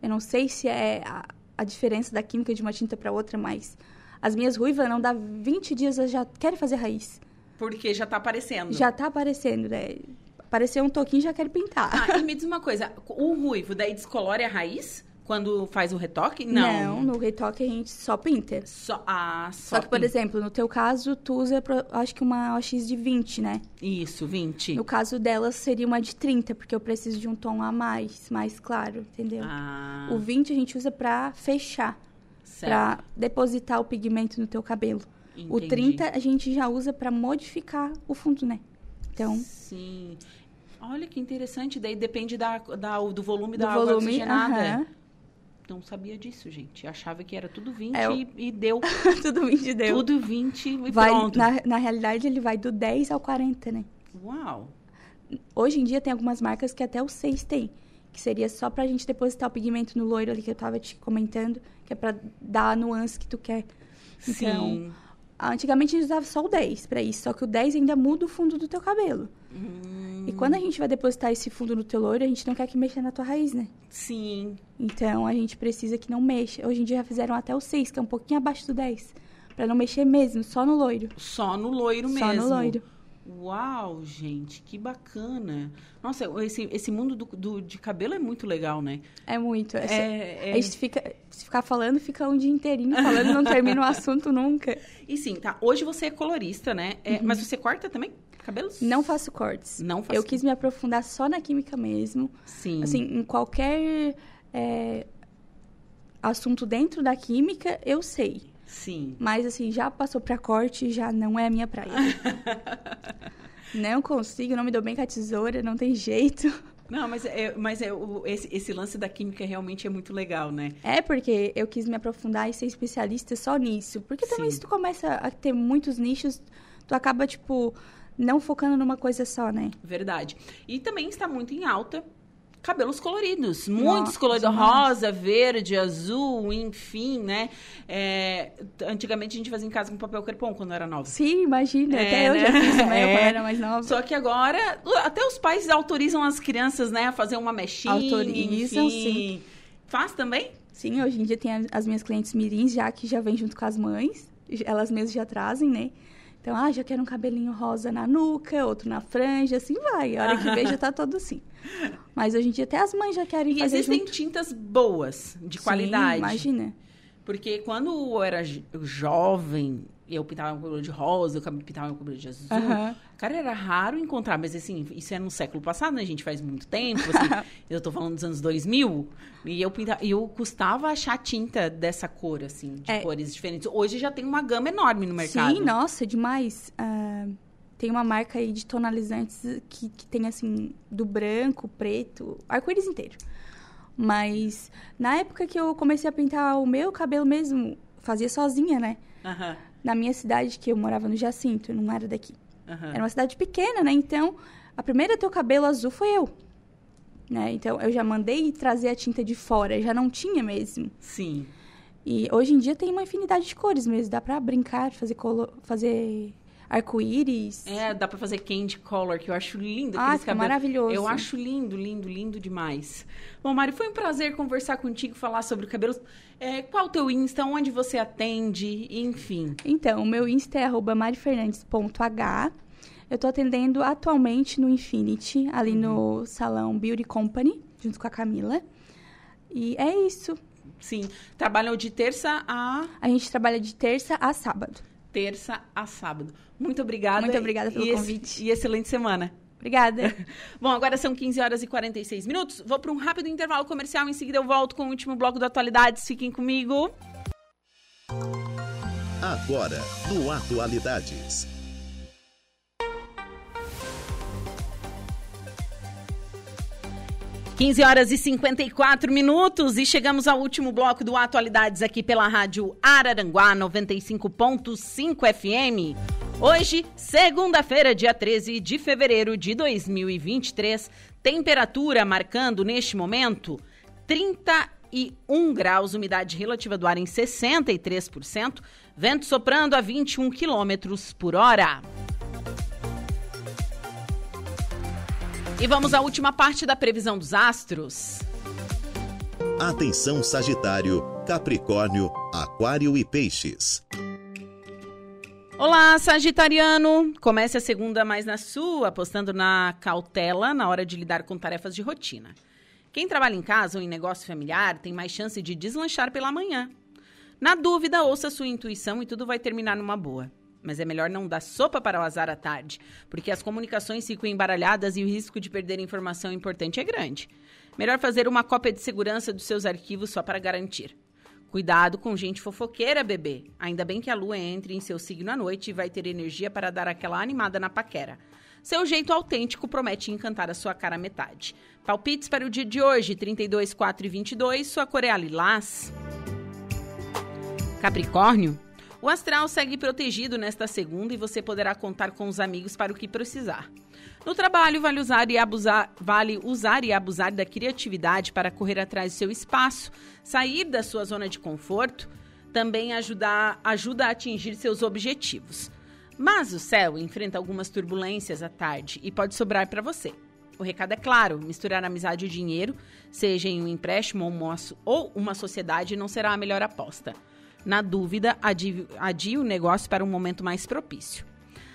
Eu não sei se é a, a diferença da química de uma tinta para outra, mas as minhas ruivas não dá 20 dias, elas já querem fazer raiz. Porque já tá aparecendo. Já tá aparecendo, né? Apareceu um toquinho já quero pintar. Ah, e me diz uma coisa, o ruivo daí descolore a raiz quando faz o retoque? Não, no retoque a gente só pinta. Só, ah, só, Só que, por pinta. exemplo, no teu caso, tu usa, acho que uma OX de 20, né? Isso, 20. No caso delas, seria uma de 30, porque eu preciso de um tom a mais, mais claro, entendeu? Ah, O 20 a gente usa pra fechar, certo. pra depositar o pigmento no teu cabelo. O Entendi. 30 a gente já usa pra modificar o fundo, né? Então, Sim. Olha que interessante, daí depende da, da- do volume do da água volume, oxigenada. aham. Não sabia disso, gente. Achava que era tudo 20 É, e, e deu. tudo 20 deu. Tudo 20 e vai, pronto. na, na realidade, ele vai do 10 ao 40, né? Uau. Hoje em dia tem algumas marcas que até o 6 tem. Que seria só pra gente depositar o pigmento no loiro ali que eu tava te comentando. Que é pra dar a nuance que tu quer. Então, Sim. Antigamente a gente usava só o 10 pra isso. Só que o 10 ainda muda o fundo do teu cabelo. Hum, E quando a gente vai depositar esse fundo no teu loiro, a gente não quer que mexa na tua raiz, né? sim. Então a gente precisa que não mexa. Hoje em dia já fizeram até o 6, que é um pouquinho abaixo do 10. Pra não mexer mesmo, só no loiro. Só no loiro Só mesmo. no loiro. Uau, gente, que bacana. Nossa, esse, esse mundo do, do- de cabelo é muito legal, né? É muito. É, É, é- A gente fica. Se ficar falando, fica um dia inteirinho falando, não termina o assunto nunca. E sim, tá. Hoje você é colorista, né? É, Mas você corta também cabelos? Uhum. Não faço cortes. Não faço. Eu quis me aprofundar só na química mesmo. Sim. Assim, em qualquer é, assunto dentro da química, eu sei. Sim. Mas, assim, já passou pra corte, já não é a minha praia. não consigo, não me dou bem com a tesoura, não tem jeito. Não, mas, é, mas é, o- esse, esse lance da química realmente é muito legal, né? É porque eu quis me aprofundar e ser especialista só nisso. Porque também Sim. se tu começa a ter muitos nichos, tu acaba, tipo, não focando numa coisa só, né? Verdade. E também está muito em alta cabelos coloridos. Muitos coloridos. Rosa, verde, azul, enfim, né? É, antigamente a gente fazia em casa com papel crepom quando era nova. Sim, imagina. É, até eu já né? fiz também É. quando era mais nova. Só que agora, até os pais autorizam as crianças, né, a fazer uma mechinha. Autorizam, enfim. sim. Faz também? Sim, hoje em dia tem as minhas clientes mirins já que já vêm junto com as mães. Elas mesmas já trazem, né? Então, ah, já quero um cabelinho rosa na nuca, outro na franja, assim vai. A hora que vê já tá todo assim. Mas hoje em dia até as mães já querem E fazer existem junto. tintas boas, de Sim, qualidade. imagina. Porque quando eu era jo- jovem, eu pintava meu cabelo de rosa, eu pintava meu cabelo de azul. Aham. Cara, era raro encontrar, mas assim, isso é no século passado, né? A gente faz muito tempo, assim, eu tô falando dos anos 2000, e eu pintava, eu custava achar tinta dessa cor, assim, de É. cores diferentes. Hoje já tem uma gama enorme no mercado. Sim, nossa, demais. Ah, tem uma marca aí de tonalizantes que, que tem, assim, do branco, preto, arco-íris inteiro. Mas na época que eu comecei a pintar o meu cabelo mesmo, fazia sozinha, né? Aham, Na minha cidade, que eu morava no Jacinto, não era daqui. aham. Era uma cidade pequena, né? Então, a primeira a ter o cabelo azul foi eu. né? Então eu já mandei trazer a tinta de fora, já não tinha mesmo. Sim. E hoje em dia tem uma infinidade de cores mesmo, dá pra brincar, fazer, colo... fazer arco-íris. É, dá pra fazer candy color, que eu acho lindo. Ah, fica maravilhoso. Eu acho lindo, lindo, lindo demais. Bom, Mari, foi um prazer conversar contigo, falar sobre cabelos. É, qual o teu Insta, onde você atende, enfim. Então, o meu Insta é arroba marifernandes.h. Eu tô atendendo atualmente no Infinity, ali no salão Beauty Company, junto com a Camila. E é isso. Sim. Trabalham de terça a... A gente trabalha de terça a sábado. Terça a sábado. Muito obrigada. Muito obrigada pelo e convite. E excelente semana. Obrigada. Bom, agora são 15 horas e 46 minutos. Vou para um rápido intervalo comercial. Em seguida eu volto com o último bloco do Atualidades. Fiquem comigo. Agora, no Atualidades. Quinze horas e 54 minutos e chegamos ao último bloco do Atualidades aqui pela rádio Araranguá 95.5 FM. Hoje, segunda-feira, dia 13 de fevereiro de 2023, temperatura marcando neste momento 31 graus, umidade relativa do ar em 63%, vento soprando a 21 quilômetros por hora. E vamos à última parte da previsão dos astros. Atenção Sagitário, Capricórnio, Aquário e Peixes. Olá, Sagitariano! Comece a segunda mais na sua, apostando na cautela na hora de lidar com tarefas de rotina. Quem trabalha em casa ou em negócio familiar tem mais chance de deslanchar pela manhã. Na dúvida, ouça sua intuição e tudo vai terminar numa boa. Mas é melhor não dar sopa para o azar à tarde, porque as comunicações ficam embaralhadas e o risco de perder informação importante é grande. Melhor fazer uma cópia de segurança dos seus arquivos só para garantir. Cuidado com gente fofoqueira, bebê. Ainda bem que a lua entre em seu signo à noite e vai ter energia para dar aquela animada na paquera. Seu jeito autêntico promete encantar a sua cara metade. Palpites para o dia de hoje, 32, 4 e 22, sua cor é a lilás. Capricórnio, o astral segue protegido nesta segunda e você poderá contar com os amigos para o que precisar. No trabalho, vale usar e abusar, vale usar e abusar da criatividade para correr atrás do seu espaço, sair da sua zona de conforto, também ajudar, ajuda a atingir seus objetivos. Mas o céu enfrenta algumas turbulências à tarde e pode sobrar para você. O recado é claro: misturar amizade e dinheiro, seja em um empréstimo ou uma, sociedade, não será a melhor aposta. Na dúvida, adie, adie o negócio para um momento mais propício.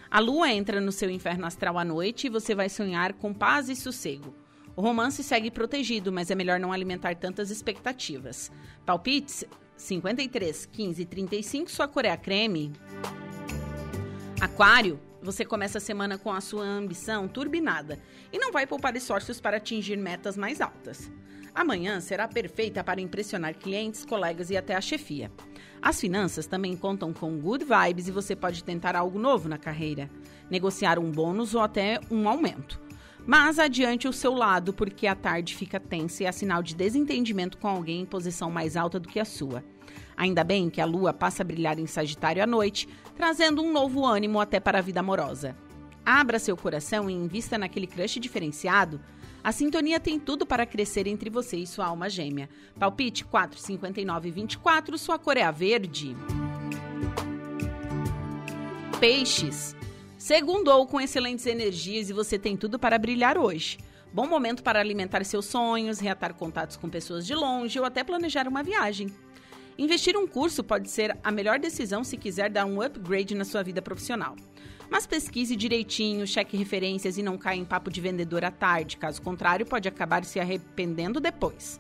A lua entra no seu inferno astral à noite e você vai sonhar com paz e sossego. O romance segue protegido, mas é melhor não alimentar tantas expectativas. Palpites 53, 15 e 35, sua cor é a creme. Aquário, você começa a semana com a sua ambição turbinada e não vai poupar esforços para atingir metas mais altas. Amanhã será perfeita para impressionar clientes, colegas e até a chefia. As finanças também contam com good vibes e você pode tentar algo novo na carreira, negociar um bônus ou até um aumento. Mas adiante o seu lado, porque a tarde fica tensa e é sinal de desentendimento com alguém em posição mais alta do que a sua. Ainda bem que a lua passa a brilhar em Sagitário à noite, trazendo um novo ânimo até para a vida amorosa. Abra seu coração e invista naquele crush diferenciado. A sintonia tem tudo para crescer entre você e sua alma gêmea. Palpite 4, 59 e 24, sua cor é a verde. Peixes. Segundou com excelentes energias e você tem tudo para brilhar hoje. Bom momento para alimentar seus sonhos, reatar contatos com pessoas de longe ou até planejar uma viagem. Investir um curso pode ser a melhor decisão se quiser dar um upgrade na sua vida profissional. Mas pesquise direitinho, cheque referências e não caia em papo de vendedor à tarde, caso contrário, pode acabar se arrependendo depois.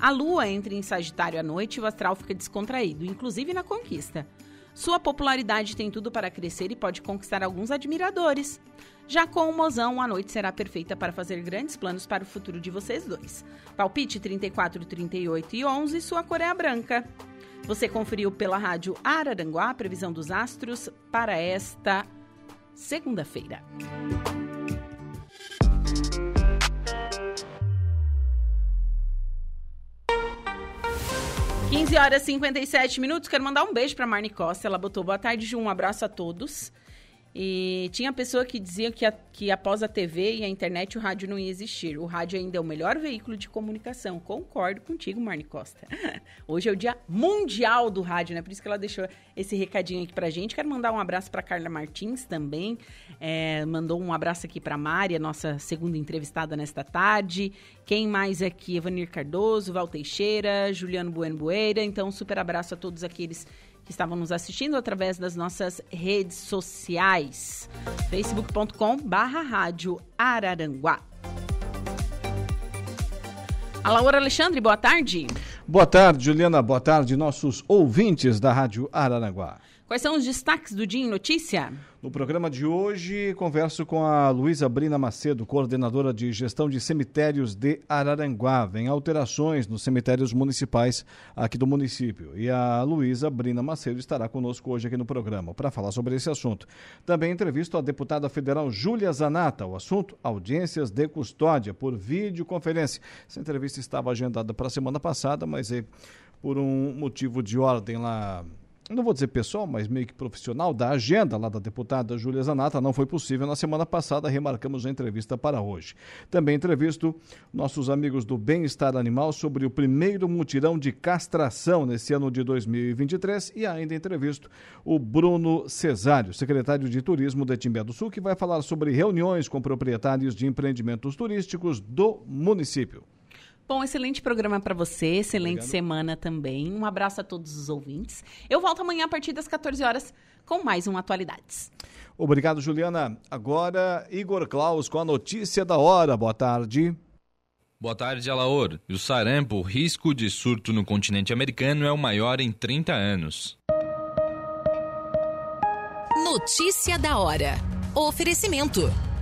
A lua entra em Sagitário à noite e o astral fica descontraído, inclusive na conquista. Sua popularidade tem tudo para crescer e pode conquistar alguns admiradores. Já com o mozão, a noite será perfeita para fazer grandes planos para o futuro de vocês dois. Palpite 34, 38 e 11, sua cor é a branca. Você conferiu pela rádio Araranguá a previsão dos astros para esta segunda-feira. Quinze horas e 57 minutos. Quero mandar um beijo para Marne Costa. Ela botou boa tarde, Ju. Um abraço a todos. E tinha pessoa que dizia que, a, que após a TV e a internet o rádio não ia existir. O rádio ainda é o melhor veículo de comunicação. Concordo contigo, Marne Costa. Hoje é o dia mundial do rádio, né? Por isso que ela deixou esse recadinho aqui pra gente. Quero mandar um abraço para Carla Martins também. É, mandou um abraço aqui para Mari, a nossa segunda entrevistada nesta tarde. Quem mais aqui? Evanir Cardoso, Val Teixeira, Juliano Bueno Bueira. Então, super abraço a todos aqueles que estavam nos assistindo através das nossas redes sociais. facebook.com barra rádio Araranguá. Laura Alexandre, boa tarde. Boa tarde, Juliana. Boa tarde, nossos ouvintes da Rádio Araranguá. Quais são os destaques do Dia em Notícia? No programa de hoje, converso com a Luísa Brina Macedo, coordenadora de gestão de cemitérios de Araranguá. Vem alterações nos cemitérios municipais aqui do município. E a Luísa Brina Macedo estará conosco hoje aqui no programa para falar sobre esse assunto. Também entrevisto a deputada federal Júlia Zanata. O assunto: audiências de custódia por videoconferência. Essa entrevista estava agendada para a semana passada, mas é por um motivo de ordem lá não vou dizer pessoal, mas meio que profissional, da agenda lá da deputada Júlia Zanata, não foi possível na semana passada, remarcamos a entrevista para hoje. Também entrevisto nossos amigos do Bem-Estar Animal sobre o primeiro mutirão de castração nesse ano de 2023 e ainda entrevisto o Bruno Cesário, secretário de Turismo de Timbé do Sul, que vai falar sobre reuniões com proprietários de empreendimentos turísticos do município. Bom, excelente programa para você, excelente Obrigado. semana também. Um abraço a todos os ouvintes. Eu volto amanhã a partir das 14 horas com mais um Atualidades. Obrigado, Juliana. Agora, Igor Klaus com a notícia da hora. Boa tarde. Boa tarde, Alaor. E o sarampo, o risco de surto no continente americano é o maior em 30 anos. Notícia da hora. Oferecimento.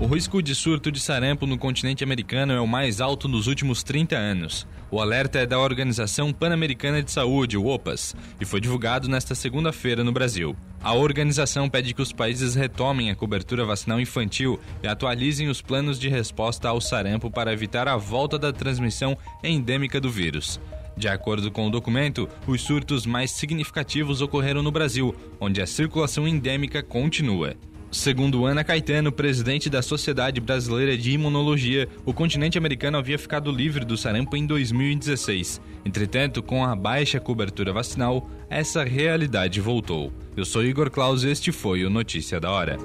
O risco de surto de sarampo no continente americano é o mais alto nos últimos 30 anos. O alerta é da Organização Pan-Americana de Saúde, OPAS, e foi divulgado nesta segunda-feira no Brasil. A organização pede que os países retomem a cobertura vacinal infantil e atualizem os planos de resposta ao sarampo para evitar a volta da transmissão endêmica do vírus. De acordo com o documento, os surtos mais significativos ocorreram no Brasil, onde a circulação endêmica continua. Segundo Ana Caetano, presidente da Sociedade Brasileira de Imunologia, o continente americano havia ficado livre do sarampo em 2016. Entretanto, com a baixa cobertura vacinal, essa realidade voltou. Eu sou Igor Claus e este foi o Notícia da Hora.